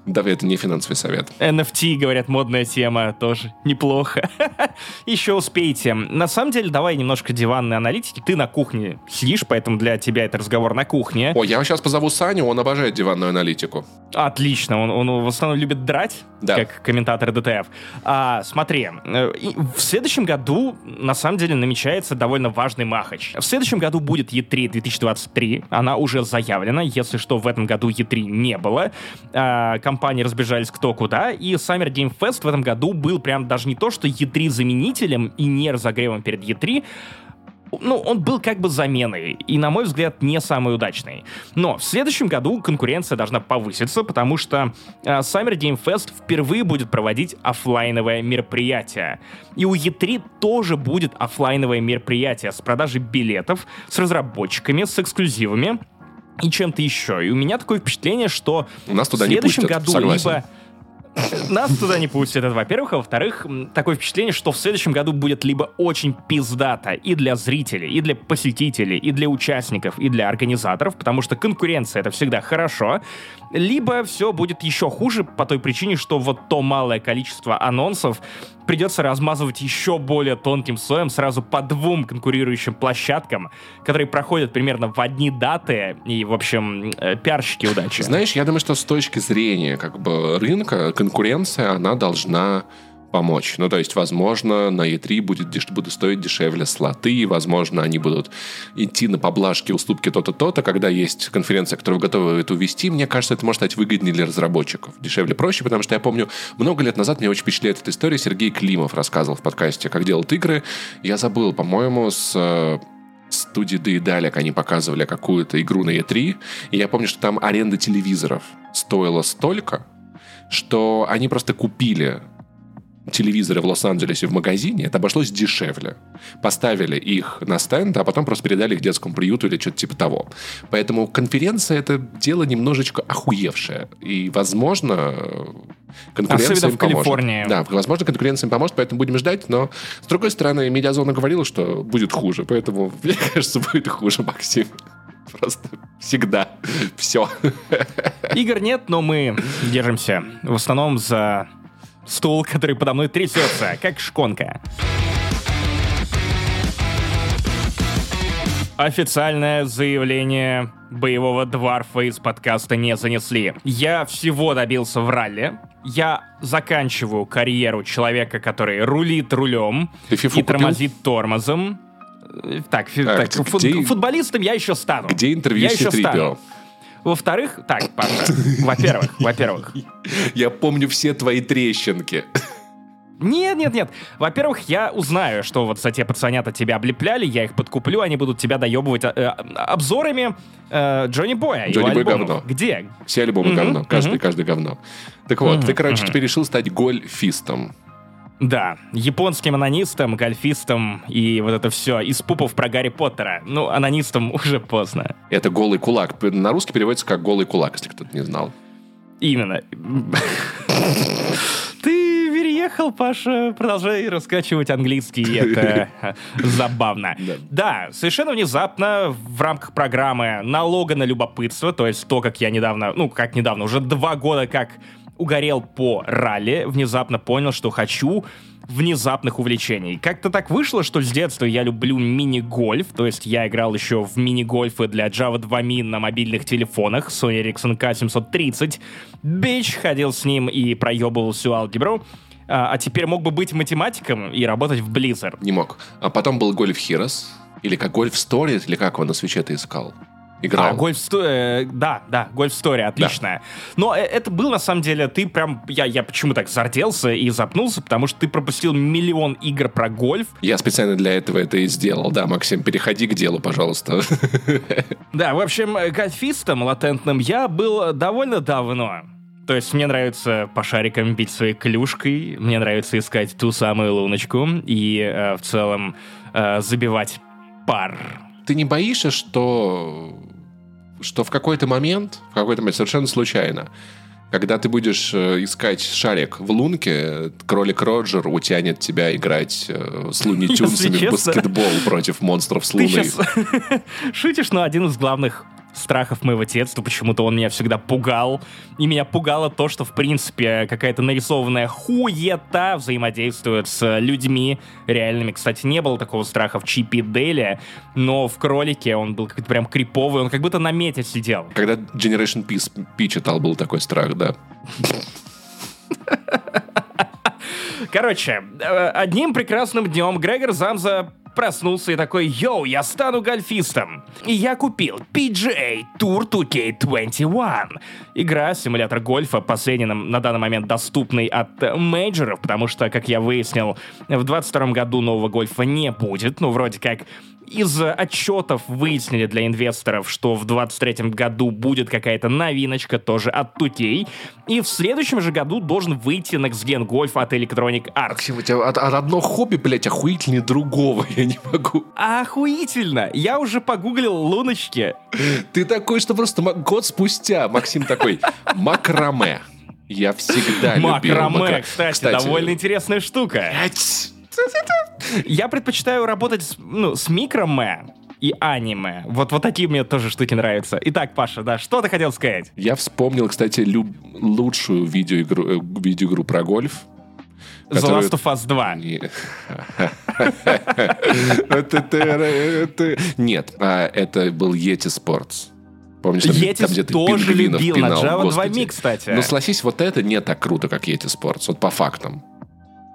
Да, это не финансовый совет. NFT, говорят, модная тема, тоже неплохо. Еще успеете. На самом деле, давай немножко диванной аналитики. Ты на кухне сидишь, поэтому для тебя это разговор на кухне. О, я сейчас позову Саню, он обожает диванную аналитику. Отлично, он, он в основном любит драть, да. как комментатор ДТФ. А, смотри, э, в следующем году, на самом деле, намечается довольно важный махач. В следующем году будет E3 2023, она уже заявлена, если что, в этом году E3 не было. А, компании разбежались кто куда, и Summer Game Fest в этом году был прям даже не то, что E3 заменителем и не разогревом перед E3, ну, он был как бы заменой, и, на мой взгляд, не самый удачный. Но в следующем году конкуренция должна повыситься, потому что э, Summer Game Fest впервые будет проводить офлайновое мероприятие. И у E3 тоже будет офлайновое мероприятие с продажей билетов, с разработчиками, с эксклюзивами, и чем-то еще. И у меня такое впечатление, что нас туда в следующем не пустят, году согласен. либо нас туда не пустят, это во-первых. А во-вторых, такое впечатление, что в следующем году будет либо очень пиздато и для зрителей, и для посетителей, и для участников, и для организаторов, потому что конкуренция — это всегда хорошо, либо все будет еще хуже по той причине, что вот то малое количество анонсов придется размазывать еще более тонким слоем сразу по двум конкурирующим площадкам, которые проходят примерно в одни даты, и, в общем, э, пиарщики удачи. Знаешь, я думаю, что с точки зрения как бы рынка, конкуренция, она должна помочь. Ну, то есть, возможно, на E3 будет, будут стоить дешевле слоты, возможно, они будут идти на поблажки, уступки то-то, то-то, когда есть конференция, которую готовы это увести, мне кажется, это может стать выгоднее для разработчиков. Дешевле, проще, потому что я помню, много лет назад мне очень впечатляет эта история, Сергей Климов рассказывал в подкасте, как делают игры. Я забыл, по-моему, с э, студии Доедалик они показывали какую-то игру на E3, и я помню, что там аренда телевизоров стоила столько, что они просто купили телевизоры в Лос-Анджелесе в магазине, это обошлось дешевле. Поставили их на стенд, а потом просто передали их детскому приюту или что-то типа того. Поэтому конференция — это дело немножечко охуевшее. И, возможно, конкуренция Особенно им в поможет. Калифорнии. Да, возможно, конкуренция им поможет, поэтому будем ждать. Но, с другой стороны, Медиазона говорила, что будет хуже. Поэтому, мне кажется, будет хуже, Максим. Просто всегда. Все. Игр нет, но мы держимся. В основном за стул, который подо мной трясется, как шконка. Официальное заявление боевого дварфа из подкаста не занесли. Я всего добился в ралли. Я заканчиваю карьеру человека, который рулит рулем Ты и купил? тормозит тормозом. Э, Так, А, так, где- фут- футболистом я еще стану. Где интервью я с еще стану. Во-вторых, так, Паша, во-первых, во-первых, Я помню все твои трещинки. Нет, нет, нет. Во-первых, я узнаю, что вот те пацанята тебя облепляли, я их подкуплю, они будут тебя доебывать э, обзорами э, Джонни Боя. Джонни Бой говно. Где? Все альбомы Мгм, говно. Каждый, мгм. каждый говно. Так вот, Мгм, ты, короче, мгм. теперь решил стать гольфистом. Да, японским анонистом, гольфистом и вот это все из пупов про Гарри Поттера. Ну, анонистом уже поздно. Это голый кулак. На русский переводится как голый кулак, если кто-то не знал. Именно. Ты переехал, Паша, продолжай раскачивать английский, это забавно. Да, совершенно внезапно в рамках программы налога на любопытство, то есть то, как я недавно, ну, как недавно, уже два года как угорел по ралли, внезапно понял, что хочу внезапных увлечений. Как-то так вышло, что с детства я люблю мини-гольф, то есть я играл еще в мини-гольфы для Java 2 Min на мобильных телефонах Sony Ericsson K730. Бич ходил с ним и проебывал всю алгебру. А, а теперь мог бы быть математиком и работать в Blizzard. Не мог. А потом был Golf Heroes. Или как Golf Story, или как его на свече ты искал. Играл. А, гольф э, да, да, гольф Story, отлично. Но э, это был на самом деле, ты прям, я, я почему так зарделся и запнулся, потому что ты пропустил миллион игр про гольф. Я специально для этого это и сделал. Да, Максим, переходи к делу, пожалуйста. Да, в общем, э, гольфистом латентным я был довольно давно. То есть мне нравится по шарикам бить своей клюшкой, мне нравится искать ту самую луночку и э, в целом э, забивать пар. Ты не боишься, что, что в какой-то момент, в какой-то момент, совершенно случайно, когда ты будешь э, искать шарик в лунке, кролик Роджер утянет тебя играть э, с лунитюнсами в баскетбол против монстров с Ты сейчас шутишь, но один из главных страхов моего детства, почему-то он меня всегда пугал. И меня пугало то, что, в принципе, какая-то нарисованная хуета взаимодействует с людьми реальными. Кстати, не было такого страха в Чипе и Дейле, но в Кролике он был как-то прям криповый, он как будто на мете сидел. Когда Generation P, P читал, был такой страх, да. Короче, э, одним прекрасным днем Грегор Замза проснулся и такой, yo, я стану гольфистом. И я купил PGA Tour 2K21. Игра, симулятор гольфа, последний на данный момент доступный от э, мейджоров, потому что, как я выяснил, в 22 году нового гольфа не будет. Ну, вроде как из отчетов выяснили для инвесторов, что в 23 году будет какая-то новиночка тоже от 2K. И в следующем же году должен выйти Next Gen Golf от Electronic Arts. Максим, у тебя од- од- одно хобби, блядь, охуительнее другого. Я не могу. Охуительно! Я уже погуглил луночки. Ты такой, что просто год спустя Максим такой, макраме. Я всегда любил Макраме, макра- кстати, довольно интересная штука. Блядь. Я предпочитаю работать с, ну, с микроме и аниме. Вот, вот такие мне тоже штуки нравятся. Итак, Паша, да, что ты хотел сказать? Я вспомнил, кстати, люб- лучшую видеоигру, э, видеоигру про гольф. The Которую- Last of Us 2. Не. Это ты- это- Нет, а, это был Yeti Sports. Помнишь, там, Yeti там, где тоже любил, на пинал? Java 2 Господи. Mi, кстати. Ну, согласись, вот это не так круто, как Yeti Sports. Вот по фактам.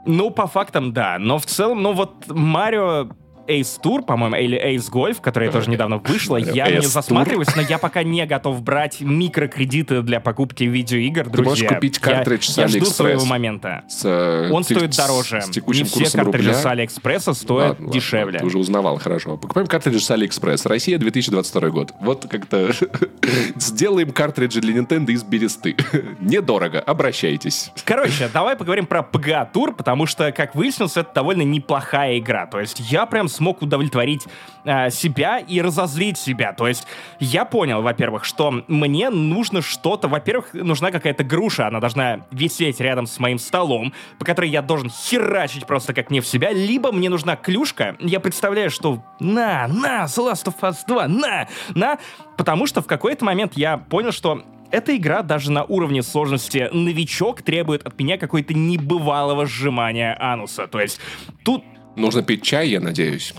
Ну, по фактам, да. Но в целом, ну вот Марио Ace Tour, по-моему, или Ace Golf, которая тоже недавно вышла. Я нее засматриваюсь, но я пока не готов брать микрокредиты для покупки видеоигр, друзья. Ты можешь купить картридж я, с я жду своего момента. С, э, Он ты- стоит с- дороже. С текущим Не все картриджи рубля. с Алиэкспресса стоят Ладно, ладно, дешевле. Ты уже узнавал, хорошо. Покупаем картриджи с AliExpress. Россия, 2022 год. Вот как-то сделаем картриджи для Nintendo из бересты. Недорого, обращайтесь. Короче, давай поговорим про PGA Tour, потому что, как выяснилось, это довольно неплохая игра. То есть я прям смог удовлетворить э, себя и разозлить себя. То есть я понял, во-первых, что мне нужно что-то... Во-первых, нужна какая-то груша, она должна висеть рядом с моим столом, по которой я должен херачить просто как не в себя, либо мне нужна клюшка. Я представляю, что на, на, The Last of Us 2, на, на, потому что в какой-то момент я понял, что эта игра даже на уровне сложности новичок требует от меня какой-то небывалого сжимания ануса. То есть тут... Нужно пить чай, я надеюсь.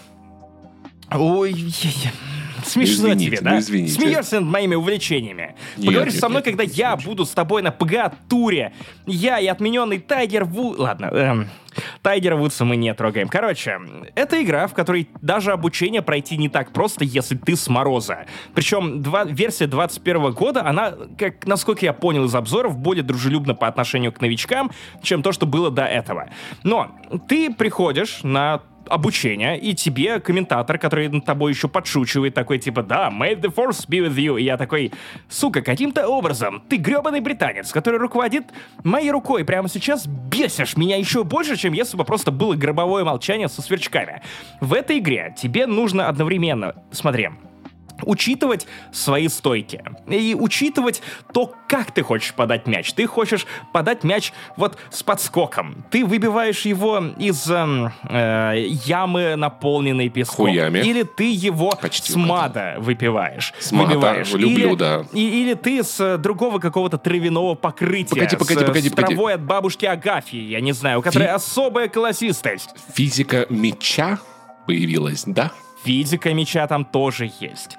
Ой, смешно извините, тебе, ну да? извините. Смеешься над моими увлечениями. Нет, Поговоришь нет, со мной, нет, когда нет, я нет. буду с тобой на ПГА-туре. Я и отмененный Тайгер Вуд... Ладно, эм, Тайгера Вудса мы не трогаем. Короче, это игра, в которой даже обучение пройти не так просто, если ты с мороза. Причем два, версия 21 года, она, как, насколько я понял из обзоров, более дружелюбна по отношению к новичкам, чем то, что было до этого. Но ты приходишь на обучение, и тебе комментатор, который над тобой еще подшучивает, такой типа, да, may the force be with you. И я такой, сука, каким-то образом ты гребаный британец, который руководит моей рукой прямо сейчас, бесишь меня еще больше, чем если бы просто было гробовое молчание со сверчками. В этой игре тебе нужно одновременно, смотри, учитывать свои стойки и учитывать то, как ты хочешь подать мяч. Ты хочешь подать мяч вот с подскоком. Ты выбиваешь его из эм, э, ямы, наполненной песком. Хуями. Или ты его Почти с мада выпиваешь. С мада, выбиваешь. люблю, или, да. и- или ты с э, другого какого-то травяного покрытия. Погоди, погоди, с, э, погоди, с погоди. травой от бабушки Агафьи, я не знаю, у которой Фи- особая колосистость. Физика меча появилась, да? Физика меча там тоже есть.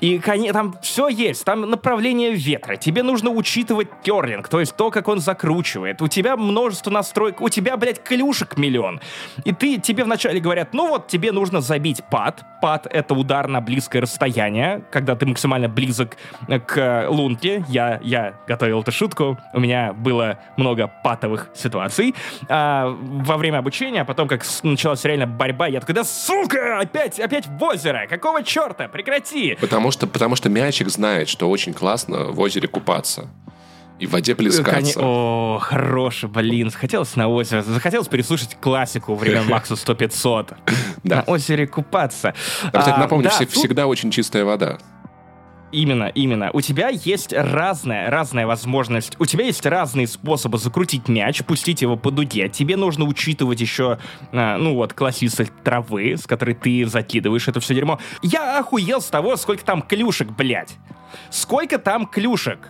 И там все есть, там направление ветра. Тебе нужно учитывать керлинг, то есть то, как он закручивает. У тебя множество настроек, у тебя, блядь, клюшек миллион. И ты, тебе вначале говорят, ну вот, тебе нужно забить пад. Пад — это удар на близкое расстояние, когда ты максимально близок э, к лунке. Я, я готовил эту шутку, у меня было много патовых ситуаций а, во время обучения, а потом, как началась реально борьба, я такой, да сука, опять, опять в озеро, какого черта, прекрати! Потому что, потому что мячик знает, что очень классно в озере купаться. И в воде плескаться. О, хороший, блин, захотелось на озеро, захотелось переслушать классику времен Макса 100-500. Да. На озере купаться. Кстати, А, напомню, да, все- тут- всегда очень чистая вода. Именно, именно. У тебя есть разная, разная возможность. У тебя есть разные способы закрутить мяч, пустить его по дуге. Тебе нужно учитывать еще, а, ну вот, классической травы, с которой ты закидываешь это все дерьмо. Я охуел с того, сколько там клюшек, блядь. Сколько там клюшек?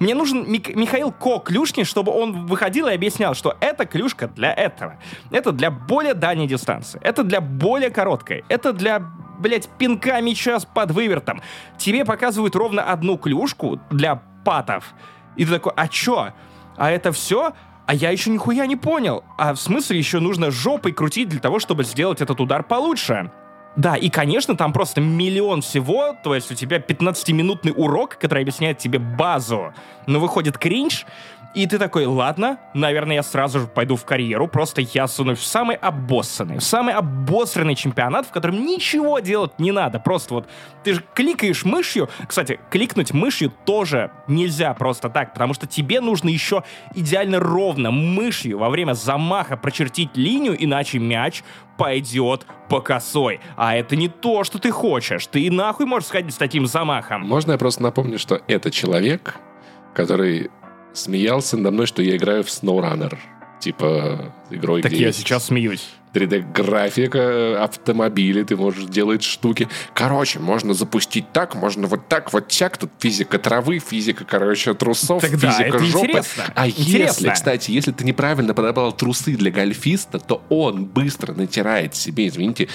Мне нужен Мик- Михаил Ко клюшки, чтобы он выходил и объяснял, что эта клюшка для этого. Это для более дальней дистанции. Это для более короткой. Это для, блядь, пинка мяча с подвывертом. Тебе показывают ровно одну клюшку для патов. И ты такой, а чё? А это все? А я еще нихуя не понял. А в смысле еще нужно жопой крутить для того, чтобы сделать этот удар получше? Да, и, конечно, там просто миллион всего, то есть у тебя 15-минутный урок, который объясняет тебе базу, но выходит кринж, и ты такой, ладно, наверное, я сразу же пойду в карьеру, просто я сунусь в самый обоссанный, в самый обосранный чемпионат, в котором ничего делать не надо, просто вот ты же кликаешь мышью, кстати, кликнуть мышью тоже нельзя просто так, потому что тебе нужно еще идеально ровно мышью во время замаха прочертить линию, иначе мяч пойдет по косой. А это не то, что ты хочешь. Ты и нахуй можешь сходить с таким замахом. Можно я просто напомню, что это человек, который смеялся надо мной, что я играю в SnowRunner. Типа игрой, Так я сейчас смеюсь. 3D-графика, автомобили, ты можешь делать штуки. Короче, можно запустить так, можно вот так, вот так. Тут физика травы, физика, короче, трусов, Так да, физика это жопы. интересно. А если, Интересно. кстати, если ты неправильно подобрал трусы для гольфиста, то он быстро натирает себе, извините,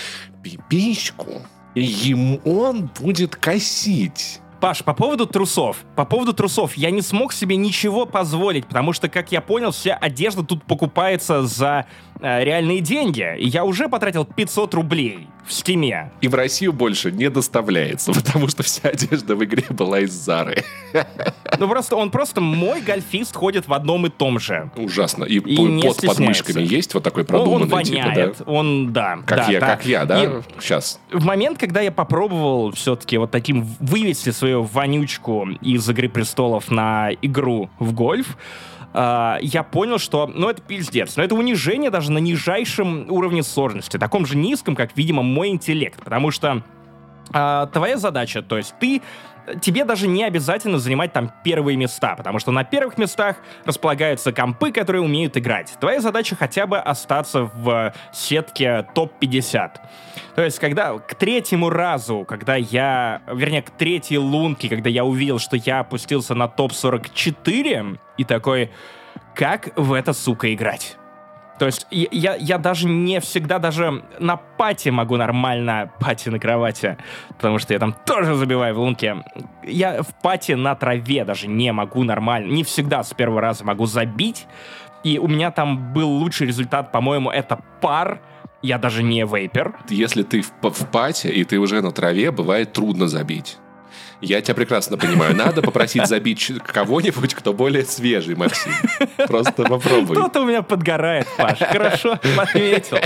пипиську, и ему он будет косить. Паш, по поводу трусов. По поводу трусов. Я не смог себе ничего позволить, потому что, как я понял, вся одежда тут покупается за реальные деньги. И я уже потратил 500 рублей в стиме. И в Россию больше не доставляется, потому что вся одежда в игре была из Зары. Ну просто он просто мой гольфист ходит в одном и том же. Ужасно. И, И под подмышками есть вот такой продуманный он типа, воняет, да? он, да. Как да, я, да. как я, да? И Сейчас. в момент, когда я попробовал все-таки вот таким вывести свою вонючку из «Игры престолов» на игру в гольф, а, я понял, что, ну, это пиздец. Но это унижение даже на нижайшем уровне сложности, таком же низком, как, видимо, мой интеллект. Потому что а, твоя задача, то есть ты тебе даже не обязательно занимать там первые места, потому что на первых местах располагаются компы, которые умеют играть. Твоя задача хотя бы остаться в сетке топ-50. То есть, когда к третьему разу, когда я, вернее, к третьей лунке, когда я увидел, что я опустился на топ-44, и такой, как в это, сука, играть? То есть я, я, даже не всегда даже на пати могу нормально пати на кровати, потому что я там тоже забиваю в лунке. Я в пати на траве даже не могу нормально, не всегда с первого раза могу забить. И у меня там был лучший результат, по-моему, это пар. Я даже не вейпер. Если ты в, в пате, и ты уже на траве, бывает трудно забить. Я тебя прекрасно понимаю. Надо попросить забить кого-нибудь, кто более свежий, Максим. Просто попробуй. Кто-то у меня подгорает, Паш. Хорошо подметил.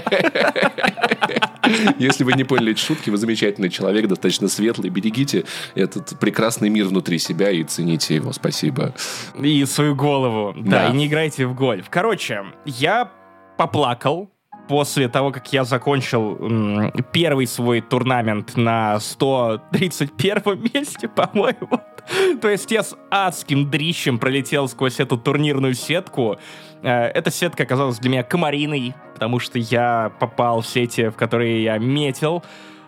Если вы не поняли эти шутки, вы замечательный человек, достаточно светлый. Берегите этот прекрасный мир внутри себя и цените его. Спасибо. И свою голову. Да, Да. и не играйте в гольф. Короче, я поплакал после того, как я закончил первый свой турнамент на 131 месте, по-моему. То есть я с адским дрищем пролетел сквозь эту турнирную сетку. Э, Эта сетка оказалась для меня комариной, потому что я попал в сети, в которые я метил.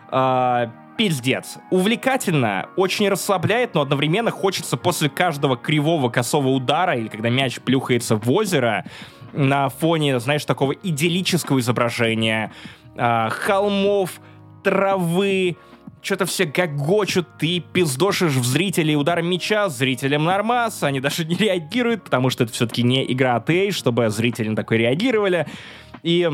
А, Пиздец. Увлекательно, очень расслабляет, но одновременно хочется после каждого кривого косого удара или когда мяч плюхается в озеро на фоне, знаешь, такого идиллического изображения, а, холмов, травы, что-то все гогочут, ты пиздошишь в зрителей ударом мяча, зрителям нормас, они даже не реагируют, потому что это все-таки не игра АТА, чтобы зрители на такое реагировали. И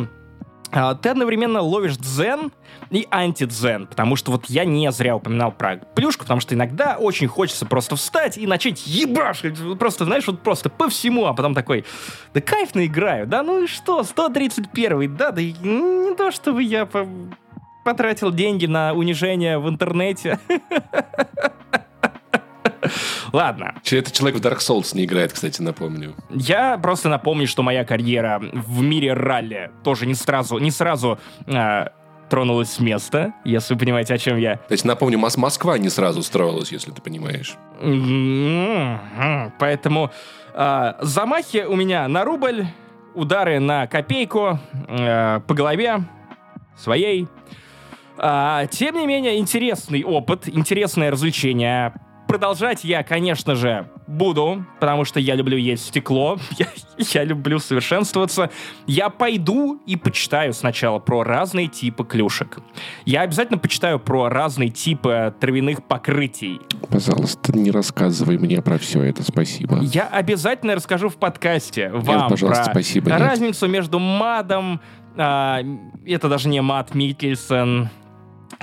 ты одновременно ловишь дзен и антидзен, потому что вот я не зря упоминал про плюшку, потому что иногда очень хочется просто встать и начать ебашить, просто, знаешь, вот просто по всему, а потом такой, да кайфно играю, да ну и что, 131 да, да не то, чтобы я по- потратил деньги на унижение в интернете. Ладно, Это человек в Dark Souls не играет, кстати, напомню. я просто напомню, что моя карьера в мире ралли тоже не сразу, не сразу а, тронулась с места, если вы понимаете, о чем я. Кстати, напомню, Мос- Москва не сразу строилась, если ты понимаешь. Поэтому а, замахи у меня на рубль, удары на копейку, э, по голове своей. А, тем не менее, интересный опыт, интересное развлечение. Продолжать я, конечно же, буду, потому что я люблю есть стекло, я, я люблю совершенствоваться. Я пойду и почитаю сначала про разные типы клюшек. Я обязательно почитаю про разные типы травяных покрытий. Пожалуйста, не рассказывай мне про все это, спасибо. Я обязательно расскажу в подкасте вам пожалуйста, про спасибо, нет. разницу между Мадом, а, это даже не Мад Микельсон,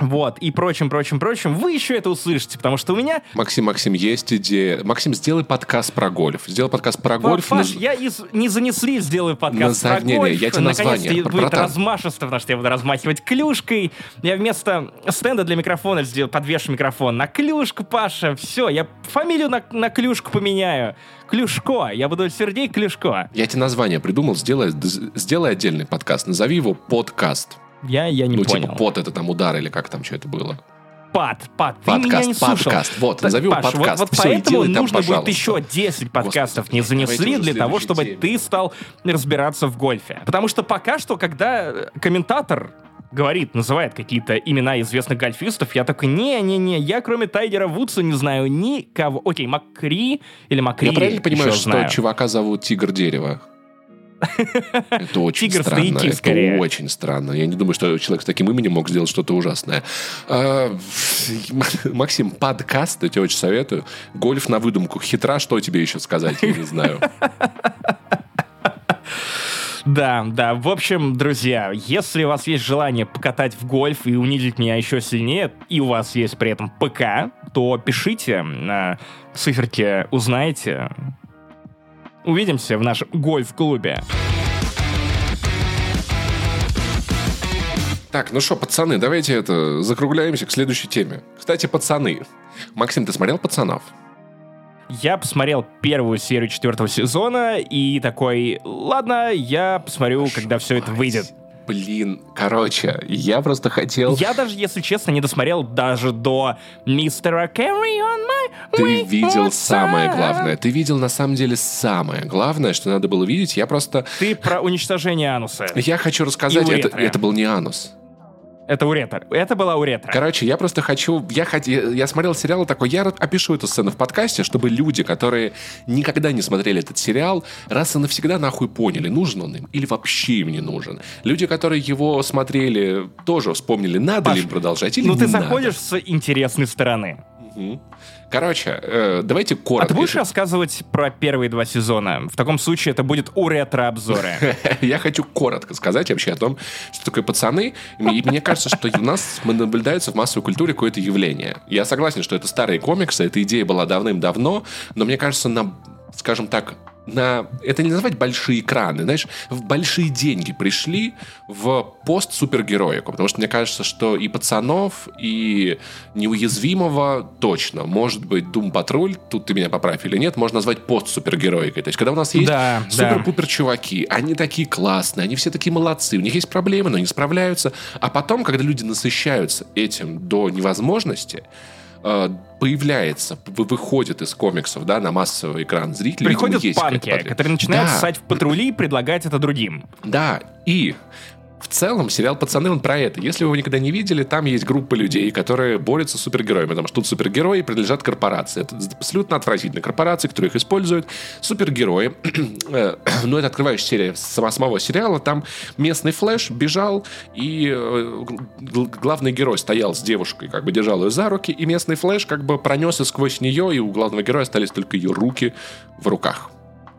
вот, и прочим, прочим, прочим. Вы еще это услышите, потому что у меня... Максим, Максим, есть идея. Максим, сделай подкаст про гольф. Сделай подкаст про гольф. Паш, наз- я из- не занесли, сделаю подкаст Назови- про не, не, гольф. я тебе Наконец-то название, будет братан. размашисто, потому что я буду размахивать клюшкой. Я вместо стенда для микрофона сделаю, подвешу микрофон на клюшку, Паша. Все, я фамилию на, на клюшку поменяю. Клюшко. Я буду Сергей Клюшко. Я тебе название придумал. Сделай, сделай отдельный подкаст. Назови его подкаст. Я, я не ну, понял. типа под это там удар или как там что это было. Пад, пад, ты меня Подкаст, не слушал. подкаст. Вот, Да, назови Паш, подкаст. Вот, вот Всё, и поэтому там, нужно будет пожалуйста. еще 10 подкастов Господи, не занесли для того, чтобы теме. ты стал разбираться в гольфе. Потому что пока что, когда э, комментатор говорит, называет какие-то имена известных гольфистов, я такой, не-не-не, я кроме Тайгера Вудса не знаю никого. Окей, Макри или Макри Я правильно понимаю, что знаю. чувака зовут Тигр Дерева? Это очень Тигр странно. стояки, Это скорее. очень странно. Я не думаю, что человек с таким именем мог сделать что-то ужасное. А, Максим, подкаст, я тебе очень советую. Гольф на выдумку хитра. Что тебе еще сказать? Я не знаю. Да, да. В общем, друзья, если у вас есть желание покатать в гольф и унизить меня еще сильнее, и у вас есть при этом ПК, то пишите на циферке «Узнаете». Увидимся в нашем гольф-клубе. Так, ну что, пацаны, давайте это закругляемся к следующей теме. Кстати, пацаны. Максим, ты смотрел «Пацанов»? Я посмотрел первую серию четвертого сезона и такой, ладно, я посмотрю, когда все это выйдет. Блин, короче, я просто хотел... Я даже, если честно, не досмотрел даже до мистера Carry on my Ты видел outside». самое главное. Ты видел на самом деле самое главное, что надо было видеть. Я просто... Ты про уничтожение ануса. Я хочу рассказать, это, это был не анус. Это уретра. Это была уретра. Короче, я просто хочу... Я, хот- я, смотрел сериал такой, я опишу эту сцену в подкасте, чтобы люди, которые никогда не смотрели этот сериал, раз и навсегда нахуй поняли, нужен он им или вообще им не нужен. Люди, которые его смотрели, тоже вспомнили, надо Паш, ли им продолжать или Ну не ты надо. заходишь с интересной стороны. Мгм. Короче, э, давайте А коротко. ты будешь рассказывать про первые два сезона? В таком случае это будет уретро-обзоры. Я хочу коротко сказать вообще о том, что такое пацаны. И мне кажется, что у нас наблюдается в массовой культуре какое-то явление. Я согласен, что это старые комиксы, эта идея была давным-давно, но мне кажется, на, скажем так, на... Это не называть большие экраны, знаешь, в большие деньги пришли в пост-супергероику. Потому что мне кажется, что и пацанов, и неуязвимого точно. Может быть, Дум Патруль, тут ты меня поправь или нет, можно назвать пост-супергероикой. То есть, когда у нас есть Да, супер-пупер чуваки, они такие классные, они все такие молодцы, у них есть проблемы, но они справляются. А потом, когда люди насыщаются этим до невозможности, появляется, вы- выходит из комиксов, да, на массовый экран зрителей. видимо, Приходят какая-то панки, которые начинают Да. ссать в патрули и предлагать это другим. Да, и в целом сериал «Пацаны» он про это. Если вы его никогда не видели, там есть группа людей, которые борются с супергероями, потому что тут супергерои принадлежат корпорации. Это абсолютно отвратительно. Корпорации, которые их используют, супергерои. Э, Ну, это открывающая серия самого сериала. Там местный Флэш бежал, и э, гл- главный герой стоял с девушкой, как бы держал ее за руки, и местный Флэш как бы пронесся сквозь нее, и у главного героя остались только ее руки в руках.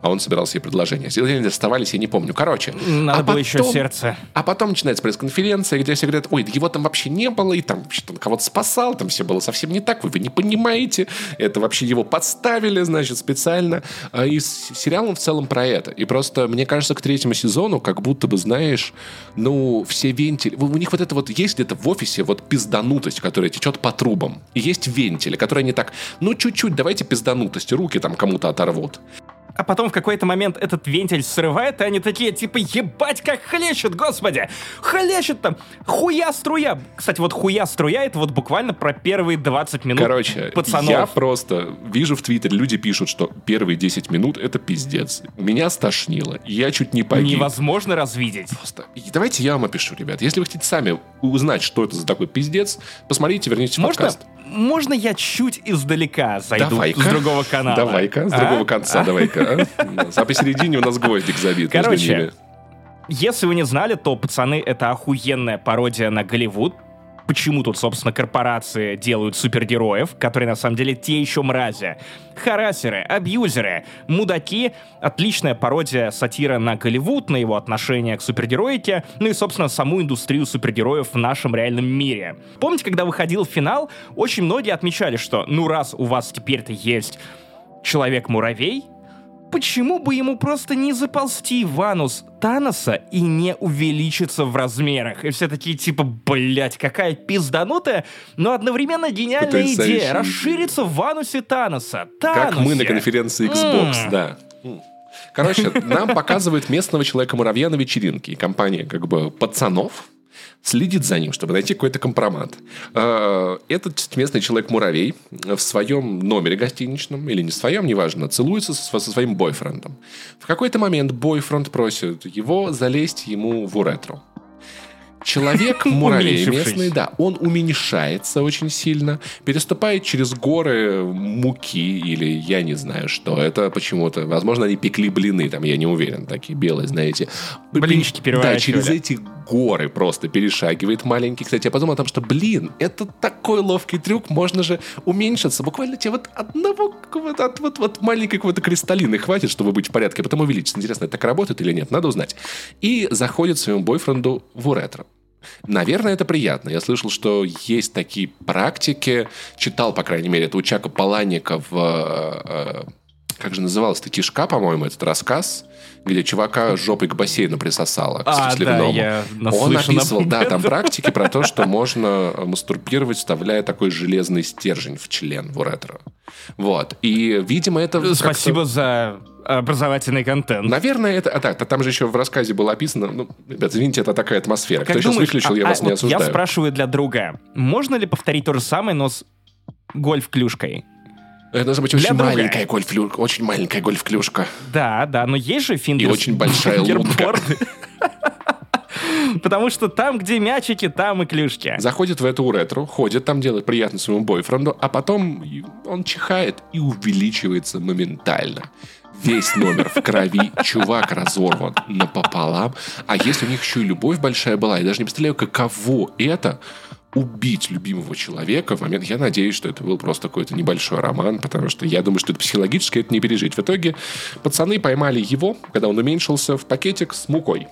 А он собирался ей предложение. сделать. Или они оставались, я не помню. Короче. Надо а было еще потом- сердце. а потом начинается пресс-конференция, где все говорят, ой, да его там вообще не было, и там вообще он кого-то спасал, там все было совсем не так, вы, вы не понимаете, это вообще его подставили, значит, специально. А И сериал он в целом про это. И просто, мне кажется, к третьему сезону, как будто бы, знаешь, ну, все вентили, у них вот это вот есть где-то в офисе вот пизданутость, которая течет по трубам. И есть вентили, которые не так, ну, чуть-чуть, давайте пизданутость, руки там кому-то оторвут. А потом в какой-то момент этот вентиль срывает, и они такие, типа, ебать, как хлещет, господи! Хлещет там! Хуя струя! Кстати, вот хуя струя, это вот буквально про первые 20 минут Короче, пацанов. я просто вижу в Твиттере, люди пишут, что первые 10 минут это пиздец. Меня стошнило. Я чуть не погиб. Невозможно развидеть. Просто. И давайте я вам опишу, ребят. Если вы хотите сами узнать, что это за такой пиздец, посмотрите, вернитесь в Можно, подкаст. Можно я чуть издалека зайду Давай-ка. с другого канала? Давай-ка, с А? другого конца, А? давай-ка. а? А посередине у нас гвоздик забит между Короче, ними. Если вы не знали, то «Пацаны» — это охуенная пародия на Голливуд. Почему тут, собственно, корпорации делают супергероев, которые на самом деле те еще мрази? Харасеры, абьюзеры, мудаки. Отличная пародия сатира на Голливуд, на его отношение к супергероике, ну и, собственно, саму индустрию супергероев в нашем реальном мире. Помните, когда выходил финал, очень многие отмечали, что ну раз у вас теперь-то есть Человек-муравей, почему бы ему просто не заползти в анус Таноса и не увеличиться в размерах? И все такие типа, блять, какая пизданутая, но одновременно гениальная идея. Расшириться в анусе Таноса. Как мы на Таносе. конференции Xbox, М. да. Короче, нам показывают местного человека-муравья на вечеринке. Компания как бы пацанов следит за ним, чтобы найти какой-то компромат. Э, Этот местный человек-муравей в своем номере гостиничном, или не в своем, неважно, целуется со своим бойфрендом. В какой-то момент бойфренд просит его залезть ему в уретру. Человек-муравей Уменьшившись. местный, да, он уменьшается очень сильно, переступает через горы муки или я не знаю что. Это почему-то, возможно, они пекли блины, там, я не уверен, такие белые, знаете. Блинчики Да, переворачивали. через эти горы просто перешагивает маленький. Кстати, я подумал о том, что, блин, это такой ловкий трюк, можно же уменьшиться. Буквально тебе вот одного какого-то, от вот, вот маленькой какой-то кристаллины хватит, чтобы быть в порядке, а потом увеличиться. Интересно, это так работает или нет? Надо узнать. И заходит своему бойфренду в уретро. Наверное, это приятно. Я слышал, что есть такие практики. Читал, по крайней мере, это у Чака Паланика в... э, э, Как же назывался-то? Кишка, по-моему, этот рассказ, где чувака жопой к бассейну присосало. А, к да, сливному. я Он описывал, да, там практики про то, что можно мастурбировать, вставляя такой железный стержень в член в уретро. Вот. И, видимо, это... Спасибо за образовательный контент. Наверное, это... А, так, там же еще в рассказе было описано... Ну, ребят, извините, это такая атмосфера. Кто Как сейчас думаешь, выключил, я а- вас а, не вот осуждаю. Я спрашиваю для друга, можно ли повторить то же самое, но с гольф-клюшкой? Это должна быть очень маленькая гольф очень маленькая гольф-клюшка. Да, да, но есть же фингер... И очень большая лунка. Потому что там, где мячики, там и клюшки. Заходит в эту уретру, ходит там, делает приятно своему бойфренду, а потом он чихает и увеличивается моментально. Весь номер в крови, чувак разорван напополам. А если у них еще и любовь большая была, я даже не представляю, каково это убить любимого человека в момент... Я надеюсь, что это был просто какой-то небольшой роман, потому что я думаю, что это психологически это не пережить. В итоге пацаны поймали его, когда он уменьшился, в пакетик с мукой.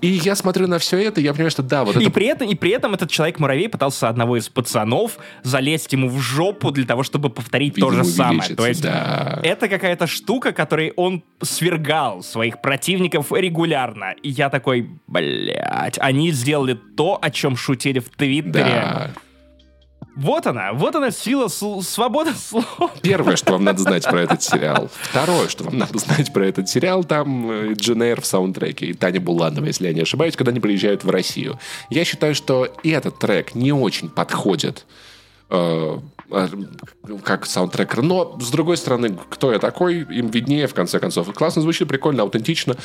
И я смотрю на все это, и я понимаю, что да, вот И это при, этом, и при этом этот человек-муравей пытался одного из пацанов залезть ему в жопу для того, чтобы повторить то Видимо, же самое. То есть да. это какая-то штука, которой он свергал своих противников регулярно. И я такой, блядь, они сделали то, о чем шутили в Твиттере. Да. Вот она, вот она сила свободы слова. Первое, что вам надо знать про этот сериал. Второе, что вам надо знать про этот сериал, там э, Джен Эйр в саундтреке и Таня Буланова, если я не ошибаюсь, когда они приезжают в Россию. Я считаю, что этот трек не очень подходит э, э, как саундтрекер. Но, с другой стороны, кто я такой, им виднее, в конце концов. Классно звучит, прикольно, аутентично.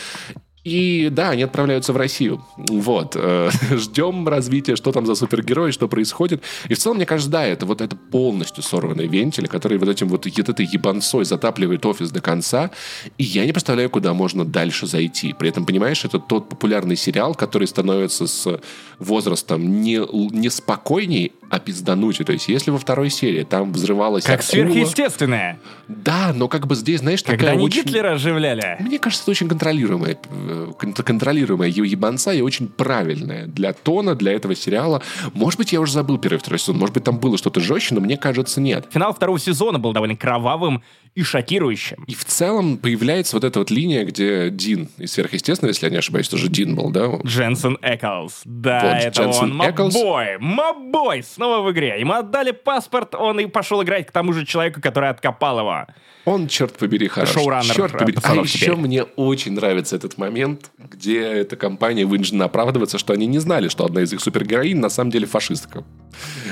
И да, они отправляются в Россию. Вот. э, Ждем развития, что там за супергерои, что происходит. И в целом, мне кажется, да, это вот это полностью сорванный вентиль, который вот этим вот, вот этой ебанцой затапливает офис до конца. И я не представляю, куда можно дальше зайти. При этом, понимаешь, это тот популярный сериал, который становится с возрастом не, не спокойней, пизданутей. То есть, если во второй серии там взрывалась Как акула- сверхъестественное. Да, но как бы здесь, знаешь, Когда такая они очень... Гитлера оживляли. Мне кажется, это очень контролируемая, э, кон- контролируемая ебанца и очень правильная для тона, для этого сериала. Может быть, я уже забыл первый второй сезон, может быть, там было что-то жестче, но мне кажется, нет. Финал второго сезона был довольно кровавым и шокирующим. И в целом появляется вот эта вот линия, где Дин из сверхъестественного, если я не ошибаюсь, тоже Дин был, да? Дженсен Эклс. Да, Вот, это Дженсен он. Эклс. Мобой. Мобой. Снова в игре. Ему отдали паспорт, он и пошел играть к тому же человеку, который откопал его. Он, черт побери, хорош. шоураннер, Черт побери. А еще теперь. мне очень нравится этот момент, где эта компания вынуждена оправдываться, что они не знали, что одна из их супергероинь на самом деле фашистка.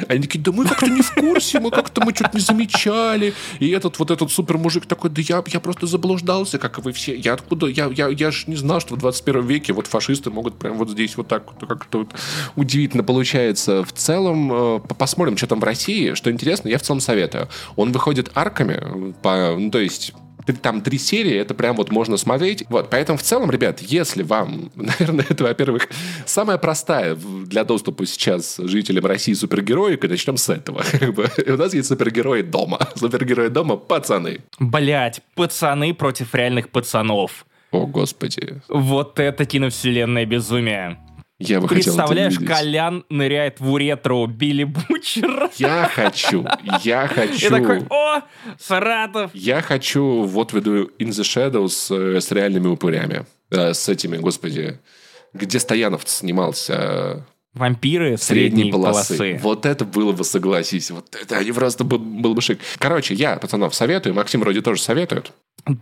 Они такие, да мы как-то не в курсе, мы как-то мы что-то не замечали. И этот вот этот супер мужик такой, да я, я просто заблуждался, как и вы все. Я откуда, я, я, я же не знал, что в 21 веке вот фашисты могут прям вот здесь вот так как-то вот удивительно получается. В целом, э, по- посмотрим, что там в России. Что интересно, я в целом советую. Он выходит арками, э, по, ну, то есть там три серии, это прям вот можно смотреть. Вот, поэтому в целом, ребят, если вам, наверное, это, во-первых, самая простая для доступа сейчас жителям России супергероика, начнем с этого. Бы, У нас есть супергерои дома. Супергерои дома, пацаны. Блять, пацаны против реальных пацанов. О, господи. Вот это киновселенное безумие. Я бы хотел это Представляешь, увидеть. Колян ныряет в уретру Билли Бучера. Я хочу, я И хочу... такой, о, Саратов. Я хочу вот веду In the Shadows э, с реальными упырями. Э, С этими, господи, где Стоянов снимался. Вампиры средней средней полосы. полосы. Вот это было бы, согласись. Вот это они просто был, был бы шик. Короче, я, пацанов, советую. Максим вроде тоже советует.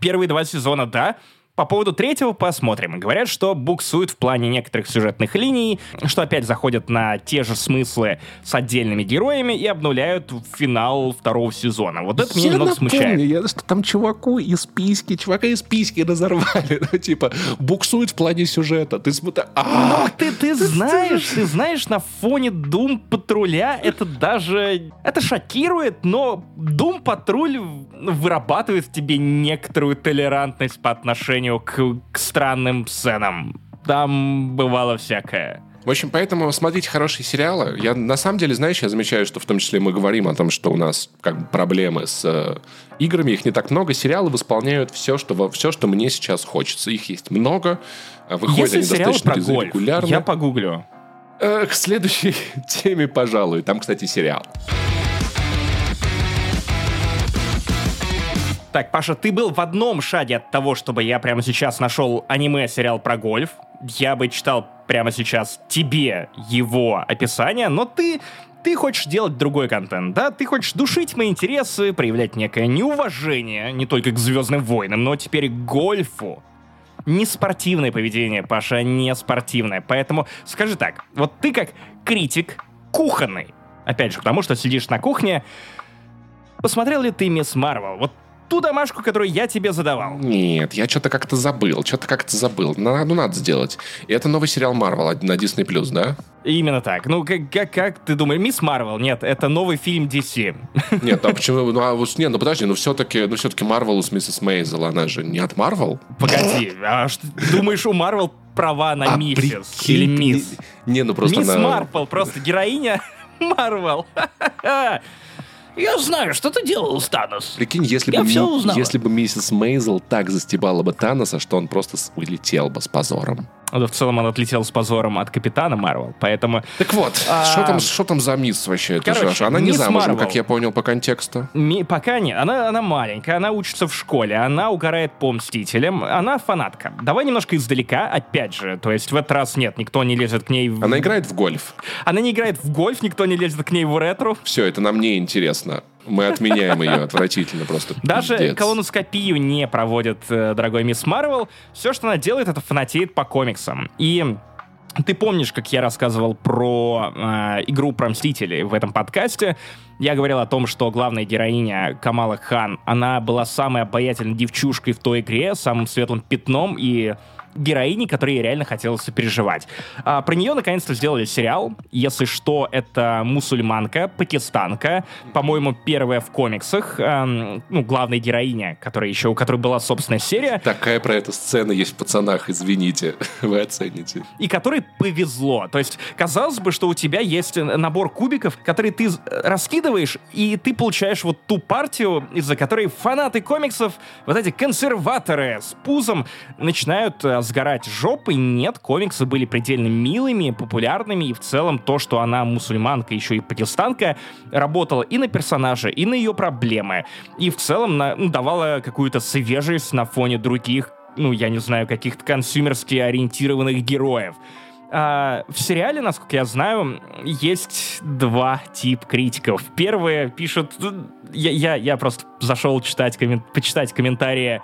Первые два сезона, да. По поводу третьего посмотрим. Говорят, что буксует в плане некоторых сюжетных линий, что опять заходят на те же смыслы с отдельными героями и обнуляют финал второго сезона. Вот это меня Я немного напомню, смущает. я- что там чуваку из письки, чувака из письки разорвали. Ну, типа, буксует в плане сюжета. Ты смотри... Ну, ты, ты знаешь, ты знаешь, на фоне Doom патруля это даже... Это шокирует, но Doom патруль вырабатывает в тебе некоторую толерантность по отношению к, к странным сценам. Там бывало всякое. В общем, поэтому смотрите хорошие сериалы. Я на самом деле, знаешь, я замечаю, что в том числе мы говорим о том, что у нас как бы проблемы с э, играми, их не так много. Сериалы восполняют все, что, все, что мне сейчас хочется. Их есть много. э, Выходят Если они сериалы достаточно про гольф, регулярно. я погуглю. Э, к следующей теме, пожалуй. Там, кстати, сериал. Так, Паша, ты был в одном шаге от того, чтобы я прямо сейчас нашел аниме-сериал про гольф. Я бы читал прямо сейчас тебе его описание, но ты ты хочешь делать другой контент, да? Ты хочешь душить мои интересы, проявлять некое неуважение не только к Звездным войнам, но теперь к гольфу. Не спортивное поведение, Паша, не спортивное. Поэтому скажи так, вот ты как критик кухонный, опять же, потому что сидишь на кухне, посмотрел ли ты Мисс Марвел? Вот ту домашку, которую я тебе задавал. Нет, я что-то как-то забыл. Что-то как-то забыл. На- Ну, надо сделать. И это новый сериал Марвел на Disney+, да? Именно так. Ну, как, как, как ты думаешь, Мисс Марвел? Нет, это новый фильм DC. Нет, а почему? Ну, а нет, ну подожди, ну все-таки, ну все-таки Марвел с Миссис Мейзел, она же не от Марвел? Погоди, а что, думаешь, у Марвел права на А, миссис прикинь, или мисс? Не, не, ну просто Мисс она... Марвел, просто героиня Марвел. Я знаю, что ты делал, Танос. Прикинь, если Я бы, ми- узнала. если бы миссис Мейзел так застебала бы Таноса, что он просто улетел бы с позором. Да, в целом он отлетел с позором от Капитана Марвел, поэтому... Так вот, А, что там, что там за мисс вообще? Это короче, же- она не замужем, Марвел. как я понял по контексту. Ми- пока нет. Она, она маленькая, она учится в школе, она угорает по Мстителям, она фанатка. Давай немножко издалека, опять же. То есть в этот раз нет, никто не лезет к ней в... Она играет в гольф. Она не играет в гольф, никто не лезет к ней в ретро. Все, это нам не интересно. Мы отменяем ее отвратительно просто. Даже пиздец. колоноскопию не проводит э, дорогой мисс Марвел. Все, что она делает, это фанатеет по комиксам. И ты помнишь, как я рассказывал про э, игру про Мстителей в этом подкасте? Я говорил о том, что главная героиня Камала Хан, она была самой обаятельной девчушкой в той игре, самым светлым пятном и героиней, которой реально хотелось сопереживать. А, про нее наконец-то сделали сериал. Если что, это мусульманка, пакистанка, по-моему, первая в комиксах, эм, ну, главная героиня, которая еще, у которой была собственная серия, Такая про эту сцену есть в «Пацанах», извините. Вы оцените. и которой повезло. То есть, казалось бы, что у тебя есть набор кубиков, которые ты раскидываешь, и ты получаешь вот ту партию, из-за которой фанаты комиксов, вот эти консерваторы с пузом, начинают э, сгорать жопой. Нет, комиксы были предельно милыми, популярными, и в целом то, что она мусульманка, еще и пакистанка, работала и на персонажа, и на ее проблемы. И в целом на- ну, давала какую-то свежесть на фоне других ну, я не знаю, каких-то консюмерски ориентированных героев. А, в сериале, насколько я знаю, есть два типа критиков. Первые пишут... Я, я, я просто зашел читать, коммен- почитать комментарии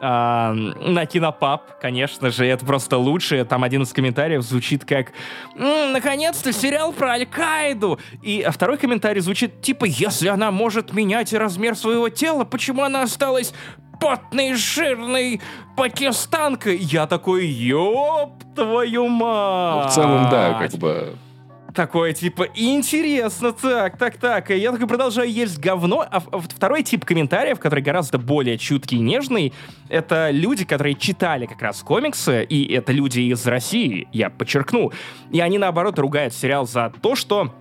а, на Кинопап, конечно же, это просто лучше. Там один из комментариев звучит как «М, «Наконец-то сериал про Аль-Каиду!» И а второй комментарий звучит типа «Если она может менять размер своего тела, почему она осталась потной, жирной пакистанкой?» Я такой «Ёб твою мать!» Ну, в целом, да, как бы... Такое, типа, интересно, так, так, так. И я такой продолжаю есть говно. А второй тип комментариев, который гораздо более чуткий и нежный, это люди, которые читали как раз комиксы, и это люди из России, я подчеркну. И они, наоборот, ругают сериал за то, что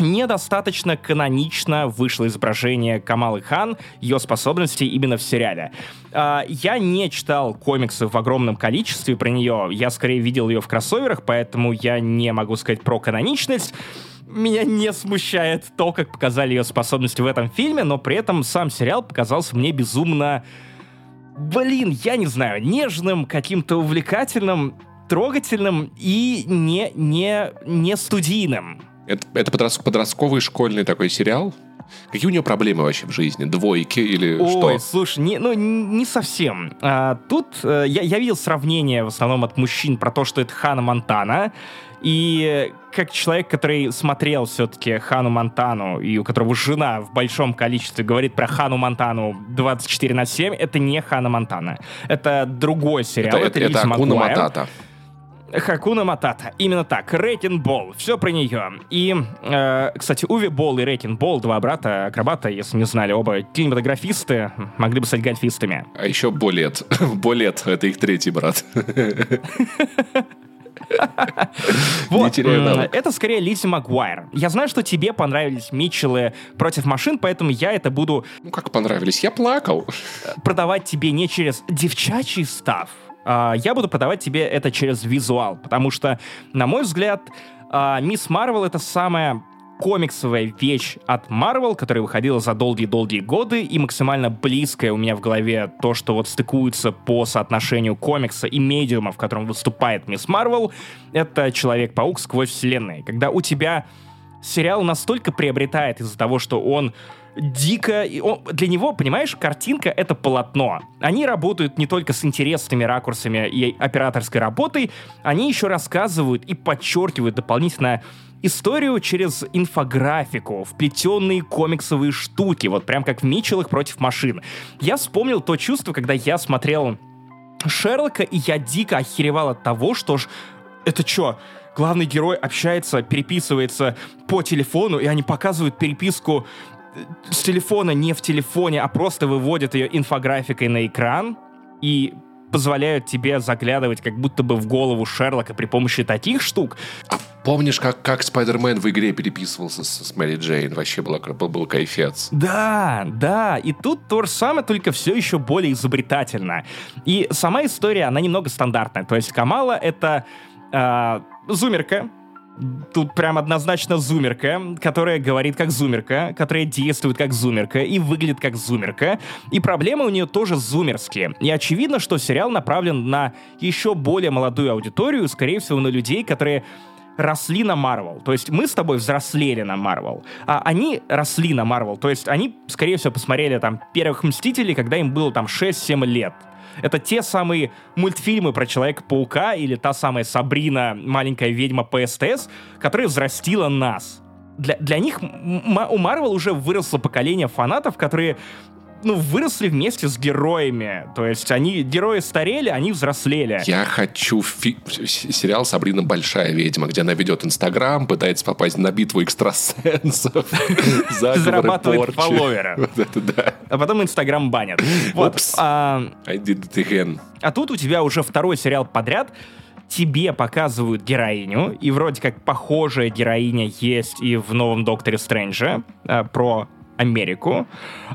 недостаточно канонично вышло изображение Камалы Хан, ее способностей именно в сериале. А, Я не читал комиксы в огромном количестве про нее, я скорее видел ее в кроссоверах, поэтому я не могу сказать про каноничность. Меня не смущает то, как показали ее способности в этом фильме, но при этом сам сериал показался мне безумно... Блин, я не знаю, нежным, каким-то увлекательным, трогательным и не, не, не студийным. Это, это подрос- подростковый школьный такой сериал? Какие у нее проблемы вообще в жизни? Двойки или Ой, что? слушай, не, ну не совсем. А, тут э, я, я видел сравнение в основном от мужчин про то, что это Хана Монтана. И как человек, который смотрел все-таки Хану Монтану, и у которого жена в большом количестве говорит про Хану Монтану 24 на 7, это не Хана Монтана. Это другой сериал. Это, это, это Акуна. Матата. Хакуна Матата. Именно так. Рейкин Болл. Все про нее. И, э, кстати, Уви Болл и Рейкин Болл, два брата, акробата, если не знали, оба кинематографисты, могли бы стать гольфистами. А еще Болет. Болет — это их третий брат. Вот. Это скорее Лиззи Магуайр. Я знаю, что тебе понравились Митчеллы против машин, поэтому я это буду Ну, как понравились? Я плакал. продавать тебе не через девчачий став, я буду продавать тебе это через визуал, потому что, на мой взгляд, а, Мисс Марвел это самая комиксовая вещь от Marvel, которая выходила за долгие-долгие годы, и максимально близкая у меня в голове то, что вот стыкуется по соотношению комикса и медиума, в котором выступает Мисс Марвел, это Человек-паук сквозь вселенные. Когда у тебя сериал настолько приобретает из-за того, что он дико... и он- для него, понимаешь, картинка — это полотно. Они работают не только с интересными ракурсами и операторской работой, они еще рассказывают и подчеркивают дополнительно историю через инфографику, вплетенные комиксовые штуки, вот прям как в Митчеллах против машин. Я вспомнил то чувство, когда я смотрел Шерлока, и я дико охеревал от того, что ж... Это что, главный герой общается, переписывается по телефону, и они показывают переписку с телефона не в телефоне, а просто выводят ее инфографикой на экран и позволяют тебе заглядывать как будто бы в голову Шерлока при помощи таких штук. А помнишь, как, как Спайдермен в игре переписывался с, с Мэри Джейн? Вообще было, был, был кайфец. Да, да, и тут то же самое, только все еще более изобретательно. И сама история, она немного стандартная. То есть Камала — это э, зумерка, Тут прям однозначно зумерка, которая говорит как зумерка, которая действует как зумерка и выглядит как зумерка. И проблемы у нее тоже зумерские. И очевидно, что сериал направлен на еще более молодую аудиторию, скорее всего, на людей, которые росли на Марвел. То есть мы с тобой взрослели на Марвел, а они росли на Марвел. То есть они, скорее всего, посмотрели там первых Мстителей, когда им было там 6-7 лет. Это те самые мультфильмы про Человека-паука или та самая Сабрина, маленькая ведьма по СТС, которая взрастила нас. Для, для них у Марвел уже выросло поколение фанатов, которые ну, выросли вместе с героями. То есть они, герои старели, они взрослели. Я хочу фи- сериал «Сабрина Большая ведьма», где она ведет Инстаграм, пытается попасть на битву экстрасенсов, Зарабатывает да. А потом Инстаграм банят. Вот. А, I did it again. А тут у тебя уже второй сериал подряд, тебе показывают героиню, и вроде как похожая героиня есть и в новом Докторе Стрэнджа э, про Америку.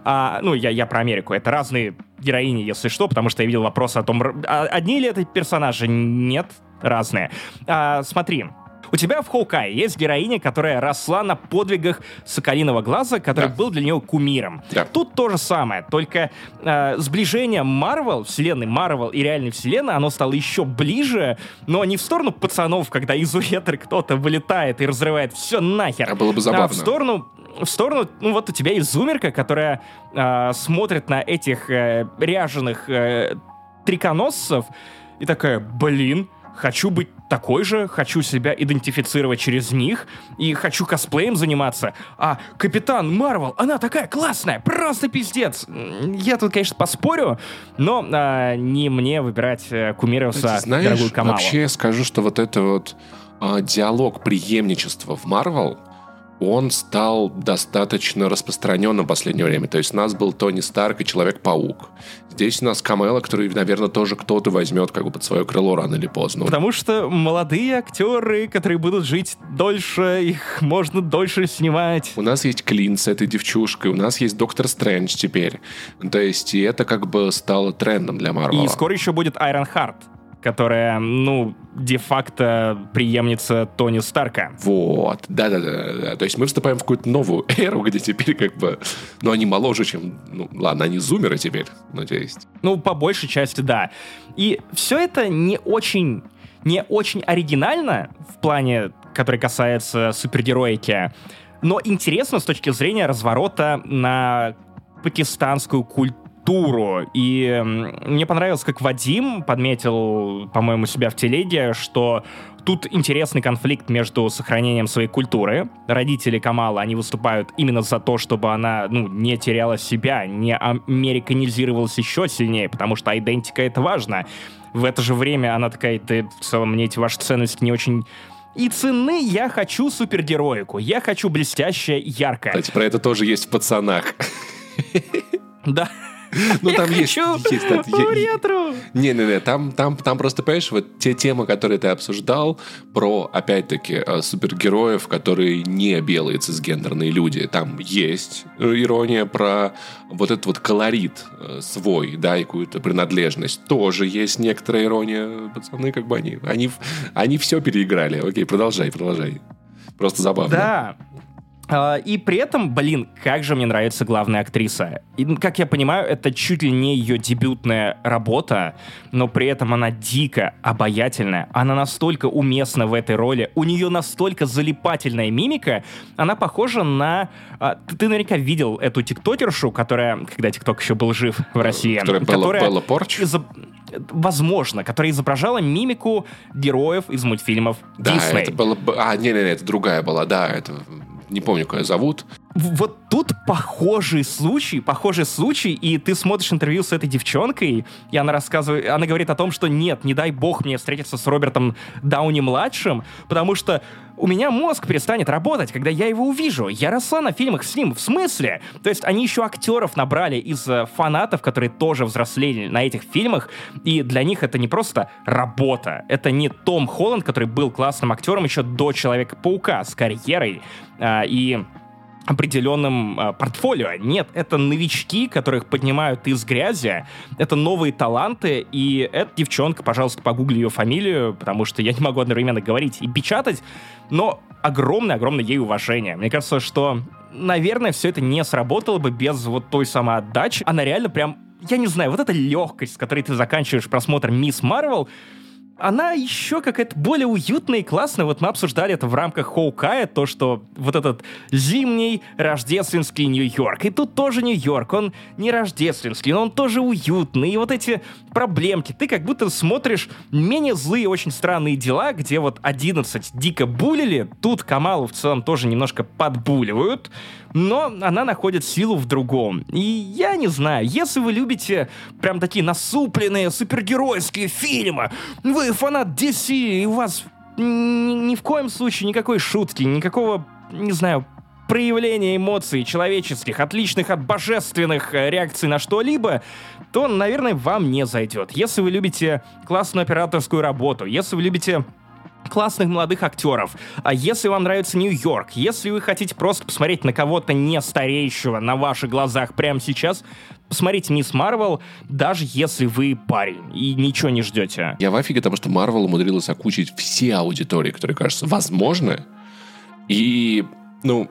А, ну, я, я про Америку. Это разные героини, если что, потому что я видел вопрос о том, а одни ли это персонажи? Нет, разные. А, смотри, у тебя в Хоукае есть героиня, которая росла на подвигах Соколиного Глаза, который Да. был для нее кумиром. Да. Тут то же самое, только э, сближение Марвел, вселенной Марвел и реальной вселенной, оно стало еще ближе, но не в сторону пацанов, когда из уретры кто-то вылетает и разрывает все нахер. А было бы забавно. А в сторону в сторону, ну вот у тебя есть зумерка, которая э, смотрит на этих э, ряженых э, триконосцев и такая, блин, хочу быть такой же, хочу себя идентифицировать через них и хочу косплеем заниматься. А Капитан Марвел, она такая классная, просто пиздец. Я тут, конечно, поспорю, но а, не мне выбирать э, кумиров за дорогую Камалу. вообще я скажу, что вот это вот а, диалог преемничества в Марвел, он стал достаточно распространенным в последнее время. То есть у нас был Тони Старк и Человек-паук. Здесь у нас Камела, который, наверное, тоже кто-то возьмет как бы под свое крыло рано или поздно. Потому что молодые актеры, которые будут жить дольше, их можно дольше снимать. У нас есть Клин с этой девчушкой, у нас есть Доктор Стрэндж теперь. То есть и это как бы стало трендом для Марвела. И скоро еще будет Айрон Харт, которая, ну, де-факто преемница Тони Старка. Вот, да-да-да. То есть мы вступаем в какую-то новую эру, где теперь как бы... Ну, они моложе, чем... Ну, ладно, они зумеры теперь, есть... Ну, по большей части, да. И все это не очень, не очень оригинально в плане, который касается супергероики. Но интересно с точки зрения разворота на пакистанскую культуру. И мне понравилось, как Вадим подметил, по-моему, себя в телеге, что тут интересный конфликт между сохранением своей культуры. Родители Камала, они выступают именно за то, чтобы она, ну, не теряла себя, не американизировалась еще сильнее, потому что идентика — это важно. В это же время она такая, ты в целом мне эти ваши ценности не очень и цены я хочу супергероику. Я хочу блестящее, яркое. Кстати, про это тоже есть в пацанах. Да. Ну, там есть... есть ретро! Не-не-не, там, там, там просто, понимаешь, вот те темы, которые ты обсуждал, про, опять-таки, э, супергероев, которые не белые цисгендерные люди, там есть э, ирония про вот этот вот колорит э, свой, да, и какую-то принадлежность. Тоже есть некоторая ирония. Пацаны, как бы они, они, они все переиграли. Окей, продолжай, продолжай. Просто забавно. Да, и при этом, блин, как же мне нравится главная актриса. И, как я понимаю, это чуть ли не ее дебютная работа, но при этом она дико обаятельная. Она настолько уместна в этой роли. У нее настолько залипательная мимика. Она похожа на... А, ты наверняка видел эту тиктокершу, которая, когда тикток еще был жив в России. Которая, которая Белла Порч? Изоб... Возможно, которая изображала мимику героев из мультфильмов да, Disney. это было... А, не-не-не, это другая была, да, это не помню, как ее зовут. Вот тут похожий случай, похожий случай, и ты смотришь интервью с этой девчонкой, и она рассказывает, она говорит о том, что нет, не дай бог мне встретиться с Робертом Дауни-младшим, потому что у меня мозг перестанет работать, когда я его увижу. Я росла на фильмах с ним. В смысле? То есть они еще актеров набрали из э, фанатов, которые тоже взрослели на этих фильмах, и для них это не просто работа. Это не Том Холланд, который был классным актером еще до Человека-паука с карьерой а, и определенным э, портфолио. Нет, это новички, которых поднимают из грязи. Это новые таланты, и эта девчонка, пожалуйста, погугли ее фамилию, потому что я не могу одновременно говорить и печатать, но огромное-огромное ей уважение. Мне кажется, что, наверное, все это не сработало бы без вот той самой отдачи. Она реально прям, я не знаю, вот эта легкость, с которой ты заканчиваешь просмотр Мисс Марвел, она еще какая-то более уютная и классная. Вот мы обсуждали это в рамках Хоукая, то, что вот этот зимний рождественский Нью-Йорк. И тут тоже Нью-Йорк, он не рождественский, но он тоже уютный. И вот эти проблемки, ты как будто смотришь менее злые, очень странные дела, где вот 11 дико булили, тут Камалу в целом тоже немножко подбуливают, но она находит силу в другом. И я не знаю, если вы любите прям такие насупленные супергеройские фильмы, вы фанат DC, и у вас ни, в коем случае никакой шутки, никакого, не знаю, проявления эмоций человеческих, отличных от божественных э, реакций на что-либо, то, наверное, вам не зайдет. Если вы любите классную операторскую работу, если вы любите классных молодых актеров. А если вам нравится Нью-Йорк, если вы хотите просто посмотреть на кого-то не стареющего на ваших глазах прямо сейчас, посмотрите Мисс Марвел, даже если вы парень и ничего не ждете. Я в офиге, потому что Марвел умудрилась окучить все аудитории, которые кажутся возможны. И ну,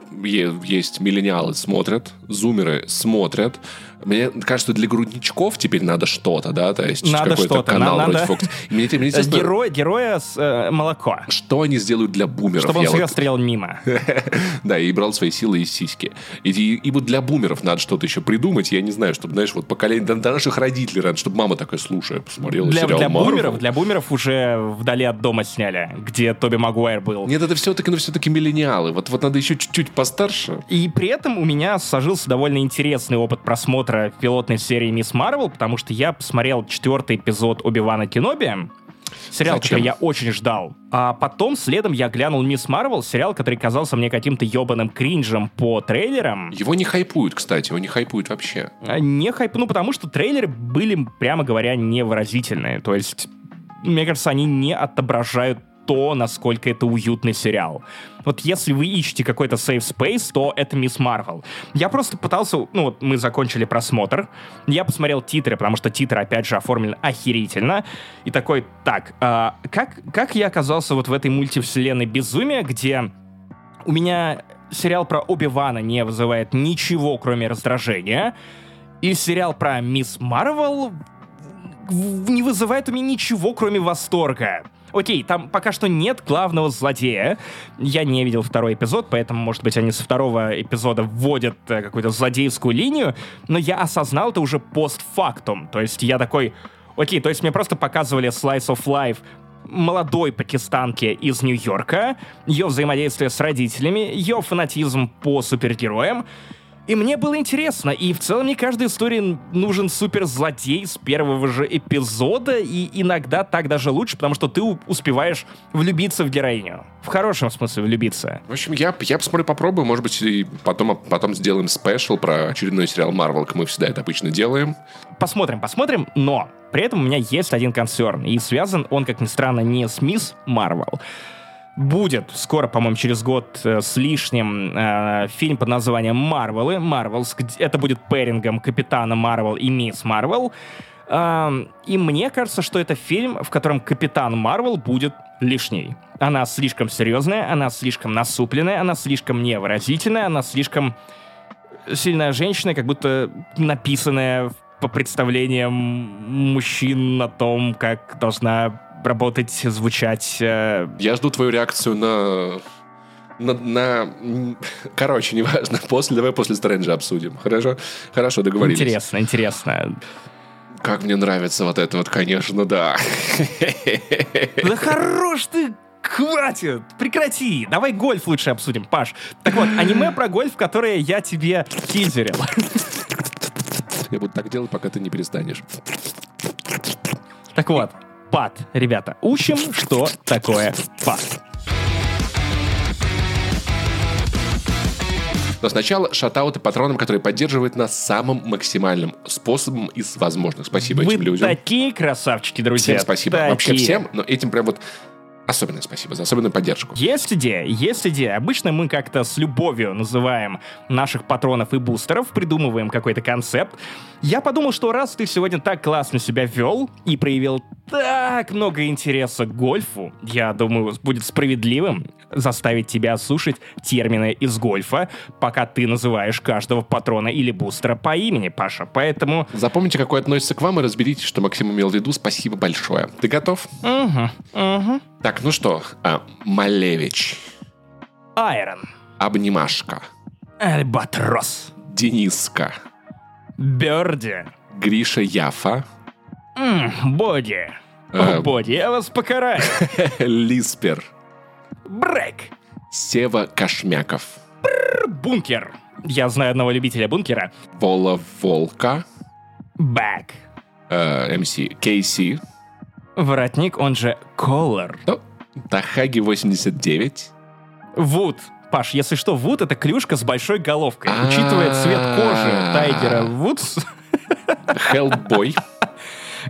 есть миллениалы смотрят, зумеры смотрят, мне кажется, для грудничков теперь надо что-то, да, то есть надо какой-то канал надо... вроде Fox. Мне, мне интересно, Герой, героя с э, молоко. Что они сделают для бумеров? Чтобы он всегда вот... стрелял мимо. да, и брал свои силы из сиськи. И, и, и вот для бумеров надо что-то еще придумать, я не знаю, чтобы, знаешь, вот поколение, до, до наших родителей, надо, чтобы мама такая, слушай, посмотрела для, сериал для бумеров, для бумеров уже вдали от дома сняли, где Тоби Магуайр был. Нет, это все-таки, ну, все-таки миллениалы. Вот, вот надо еще чуть-чуть постарше. И при этом у меня сложился довольно интересный опыт просмотра пилотной серии Мисс Марвел, потому что я посмотрел четвертый эпизод Оби-Вана Кеноби, сериал, Зачем? который я очень ждал. А потом следом я глянул Мисс Марвел, сериал, который казался мне каким-то ебаным кринжем по трейлерам. Его не хайпуют, кстати, его не хайпуют вообще. А, не хайп, ну потому что трейлеры были, прямо говоря, невыразительные. То есть мне кажется, они не отображают то, насколько это уютный сериал. Вот если вы ищете какой-то safe space, то это Мисс Марвел. Я просто пытался, ну вот мы закончили просмотр, я посмотрел титры, потому что титры, опять же, оформлены охерительно, и такой, так, а, как, как я оказался вот в этой мультивселенной безумия, где у меня сериал про Оби-Вана не вызывает ничего, кроме раздражения, и сериал про Мисс Марвел не вызывает у меня ничего, кроме восторга. Окей, там пока что нет главного злодея. Я не видел второй эпизод, поэтому, может быть, они со второго эпизода вводят э, какую-то злодейскую линию, но я осознал это уже постфактум. То есть я такой, окей, то есть мне просто показывали Slice of Life молодой пакистанки из Нью-Йорка, ее взаимодействие с родителями, ее фанатизм по супергероям, и мне было интересно, и в целом не каждой истории нужен суперзлодей с первого же эпизода, и иногда так даже лучше, потому что ты успеваешь влюбиться в героиню. В хорошем смысле влюбиться. В общем, я, я посмотрю, попробую, может быть, и потом, потом сделаем спешл про очередной сериал Marvel, как мы всегда это обычно делаем. Посмотрим, посмотрим, но при этом у меня есть один концерн, и связан он, как ни странно, не с Мисс Марвел, будет скоро, по-моему, через год э, с лишним э, фильм под названием «Марвелы». «Marvels». Это будет пэрингом Капитана Марвел и Мисс Марвел. Э, и мне кажется, что это фильм, в котором Капитан Марвел будет лишней. Она слишком серьезная, она слишком насупленная, она слишком невыразительная, она слишком сильная женщина, как будто написанная по представлениям мужчин о том, как должна работать, звучать. Э... Я жду твою реакцию на на, на... Короче, неважно. После, давай после Стрэнджа обсудим. Хорошо? Хорошо, договорились. Интересно, интересно. Как мне нравится вот это вот, конечно, да. Да хорош ты! Хватит! Прекрати! Давай гольф лучше обсудим, Паш. Так вот, аниме про гольф, которое я тебе тизерил. Я буду так делать, пока ты не перестанешь. Так вот, пад. Ребята, учим, что такое пад. Но сначала шатауты патронам, которые поддерживают нас самым максимальным способом из возможных. Спасибо Вы этим людям. такие красавчики, друзья. Всем спасибо. Такие. Вообще всем, но этим прям вот Особенное спасибо за особенную поддержку. Есть идея, есть идея. Обычно мы как-то с любовью называем наших патронов и бустеров, придумываем какой-то концепт. Я подумал, что раз ты сегодня так классно себя вел и проявил так много интереса к гольфу, я думаю, будет справедливым заставить тебя слушать термины из гольфа, пока ты называешь каждого патрона или бустера по имени, Паша. Поэтому... Запомните, какой относится к вам, и разберитесь, что Максим имел в виду. Спасибо большое. Ты готов? Угу, угу. Так, ну что, а, Малевич, Айрон. Обнимашка, Альбатрос. Дениска, Берди. Гриша Яфа, М, Боди. Э. О, Боди, я вас покараю. Лиспер, Брейк. Сева Кошмяков, Бункер. Я знаю одного любителя бункера. Вола Волка, Бэк. э, МС Кейси, Воротник, он же колор. ну, Тахаги 89, Вуд. Паш, если что, Вуд — это клюшка с большой головкой. Учитывая цвет кожи Тайгера Вудс, Хеллбой,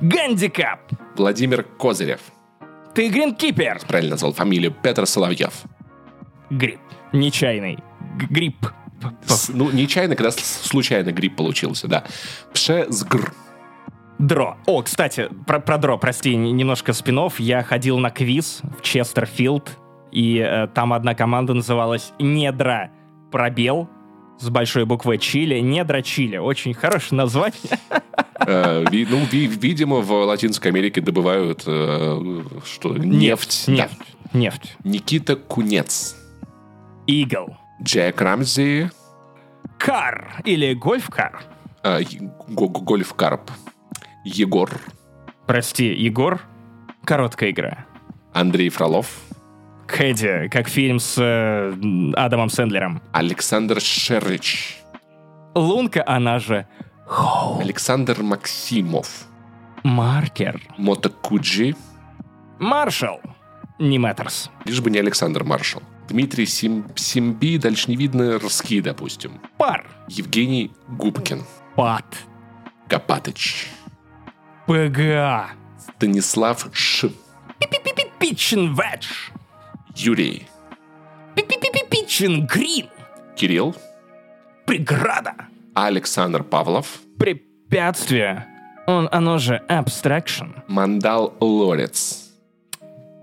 гандикап. Владимир Козырев, Ты гринкипер. правильно назвал фамилию, Петр Соловьев. Грипп. Нечаянный. Г- Грипп. С- ну, нечаянно, когда с- случайно грипп получился, да. Пшезгр. Дро. О, кстати, про, про Дро, прости, немножко спинов. Я ходил на квиз в Честерфилд, и э, там одна команда называлась Недра Пробел с большой буквой Чили. Недра Чили. Очень хорошее название. Э, ви- ну, ви- видимо, в Латинской Америке добывают э, что, нефть. Да. Нефть. Нефть. Никита Кунец, Игл. Джек Рамзи, Кар или гольф-кар. э, Го- Го- Гольф Карп, Егор, Прости, Егор. Короткая игра. Андрей Фролов, Кэдди, как фильм с э, Адамом Сэндлером. Александр Шерыч, Лунка, она же Александр Максимов, Маркер. Мото Куджи, Маршал. Не Мэттерс. лишь бы не Александр Маршал, Дмитрий Сим, Симби, дальше не видно, Рски, допустим, Пар. Евгений Губкин, Пат. Копатыч, ПГА. Станислав Ш, Питчен Ведж. Юрий, Питчен Грин. Кирилл, Преграда. Александр Павлов, Препятствие. Он, оно же abstraction. Мандал Лорец,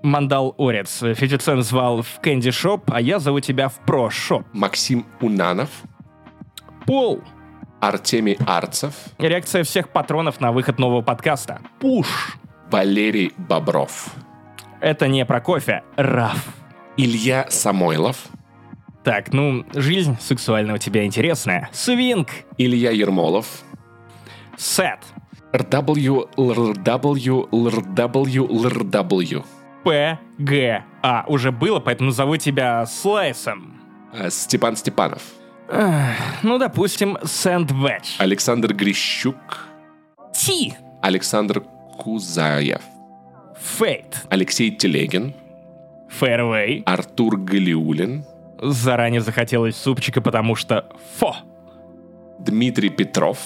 Мандалорец. Фифицен звал в Candy Shop, а я зову тебя в Pro Shop. Максим Унанов, Пол. Артемий Арцев, Реакция всех патронов на выход нового подкаста. Пуш. Валерий Бобров, Это не про кофе. Rough. Илья Самойлов. Так, ну, жизнь сексуальная у тебя интересная. Свинг. Илья Ермолов. Сет. RW, LRW, LRW, LRW. П, Г, А. Уже было, поэтому назову тебя Слайсом. Э, Степан Степанов. Ну, допустим, Сэндвич. Александр Грищук. Ти. Александр Кузаев. Фейт. Алексей Телегин. Фэрвей. Артур Галиулин. Заранее захотелось супчика, потому что фо. Дмитрий Петров.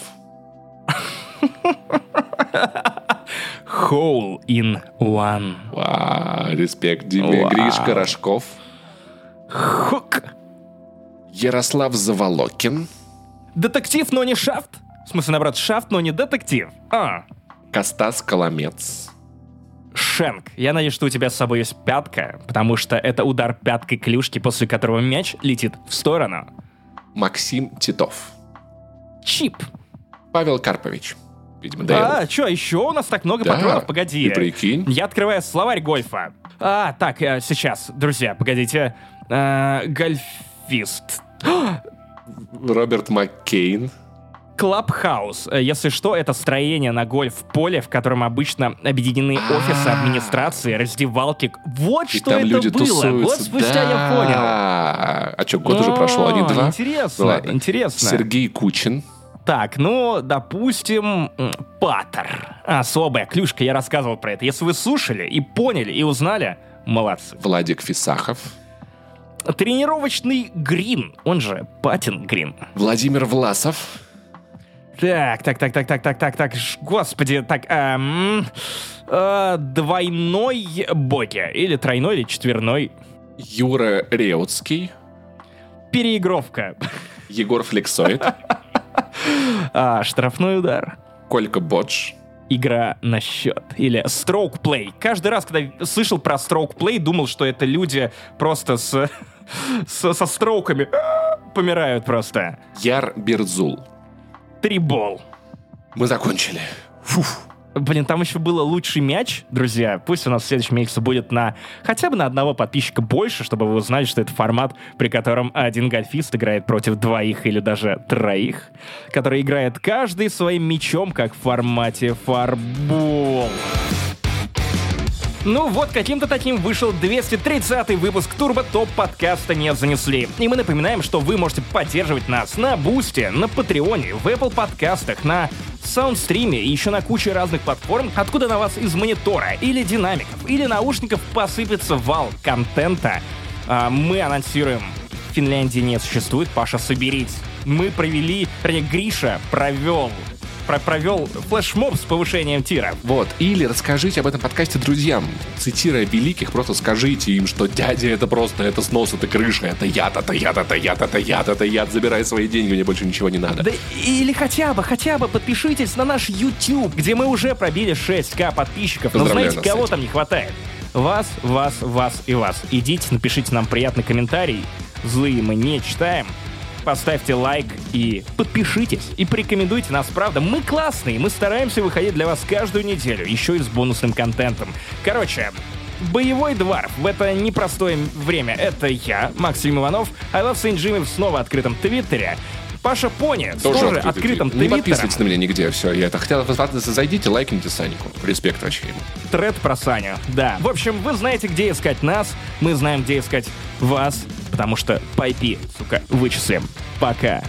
Hole in one. Ва, респект Диме. Вау. Гришка Рожков. Хук. Ярослав Заволокин. Детектив, но не шафт. В смысле, наоборот, шафт, но не детектив. А. Костас Коломец. Шенк, я надеюсь, что у тебя с собой есть пятка, потому что это удар пяткой клюшки, после которого мяч летит в сторону. Максим Титов. Чип. Павел Карпович. Видимо, да. А, что, еще у нас так много Да, патронов? Погоди. ты прикинь. Я открываю словарь гольфа. А, так, э, сейчас, друзья, погодите. Э, Гольфист. Роберт Маккейн. Клабхаус. Э, Если что, это строение на гольф-поле, в котором обычно объединены офисы А. администрации, раздевалки. Вот И что это люди было. тусуются. Год спустя Да. я понял. А что, год уже прошел, А, два? Интересно, Ну интересно. Сергей Кучин. Так, ну, допустим, паттер. Особая клюшка, я рассказывал про это. Если вы слушали и поняли, и узнали, молодцы. Владик Фисахов. Тренировочный грин, он же патин грин. Владимир Власов. Так, так, так, так, так, так, так, так, господи, так, эм, э, двойной боги, или тройной, или четверной. Юра Реутский. Переигровка. Егор Флексоид. А, штрафной удар. Колька Бодж. Игра на счет. Или stroke play. Каждый раз, когда слышал про stroke play, думал, что это люди просто с, с- со строками помирают просто. Яр Берзул. Трибол. Мы закончили. Фуф. Блин, там еще было лучший мяч, друзья. Пусть у нас в следующем месяце будет на хотя бы на одного подписчика больше, чтобы вы узнали, что это формат, при котором один гольфист играет против двоих или даже троих, который играет каждый своим мячом, как в формате фарбол. Ну вот, каким-то таким вышел 230 выпуск Турбо Топ подкаста «Не занесли». И мы напоминаем, что вы можете поддерживать нас на Бусте, на Патреоне, в Apple подкастах, на Саундстриме и еще на куче разных платформ, откуда на вас из монитора или динамиков или наушников посыпется вал контента. А, мы анонсируем Финляндии не существует, Паша, соберись. Мы провели, вернее, Гриша провел про- провел флешмоб с повышением тира. Вот. Или расскажите об этом подкасте друзьям. Цитируя великих, просто скажите им, что дядя это просто, это снос, это крыша, это яд, это яд, это яд, это яд, это яд. Забирай свои деньги, мне больше ничего не надо. Да или хотя бы, хотя бы подпишитесь на наш YouTube, где мы уже пробили 6к подписчиков. Но знаете, нас кого там не хватает? Вас, вас, вас и вас. Идите, напишите нам приятный комментарий. Злые мы не читаем. Поставьте лайк и подпишитесь. И порекомендуйте нас, правда. Мы классные, мы стараемся выходить для вас каждую неделю, еще и с бонусным контентом. Короче, Боевой дворф в это непростое время. Это я, Максим Иванов. I Love Saint Jimmy в снова открытом твиттере. Паша Пони тоже, открытый открытым твит. Не твиттером. подписывайтесь на меня нигде, все. Я это хотел зайдите, лайкните Санику. Респект вообще ему. Тред про Саню. Да. В общем, вы знаете, где искать нас. Мы знаем, где искать вас. Потому что по IP, сука, вычислим. Пока.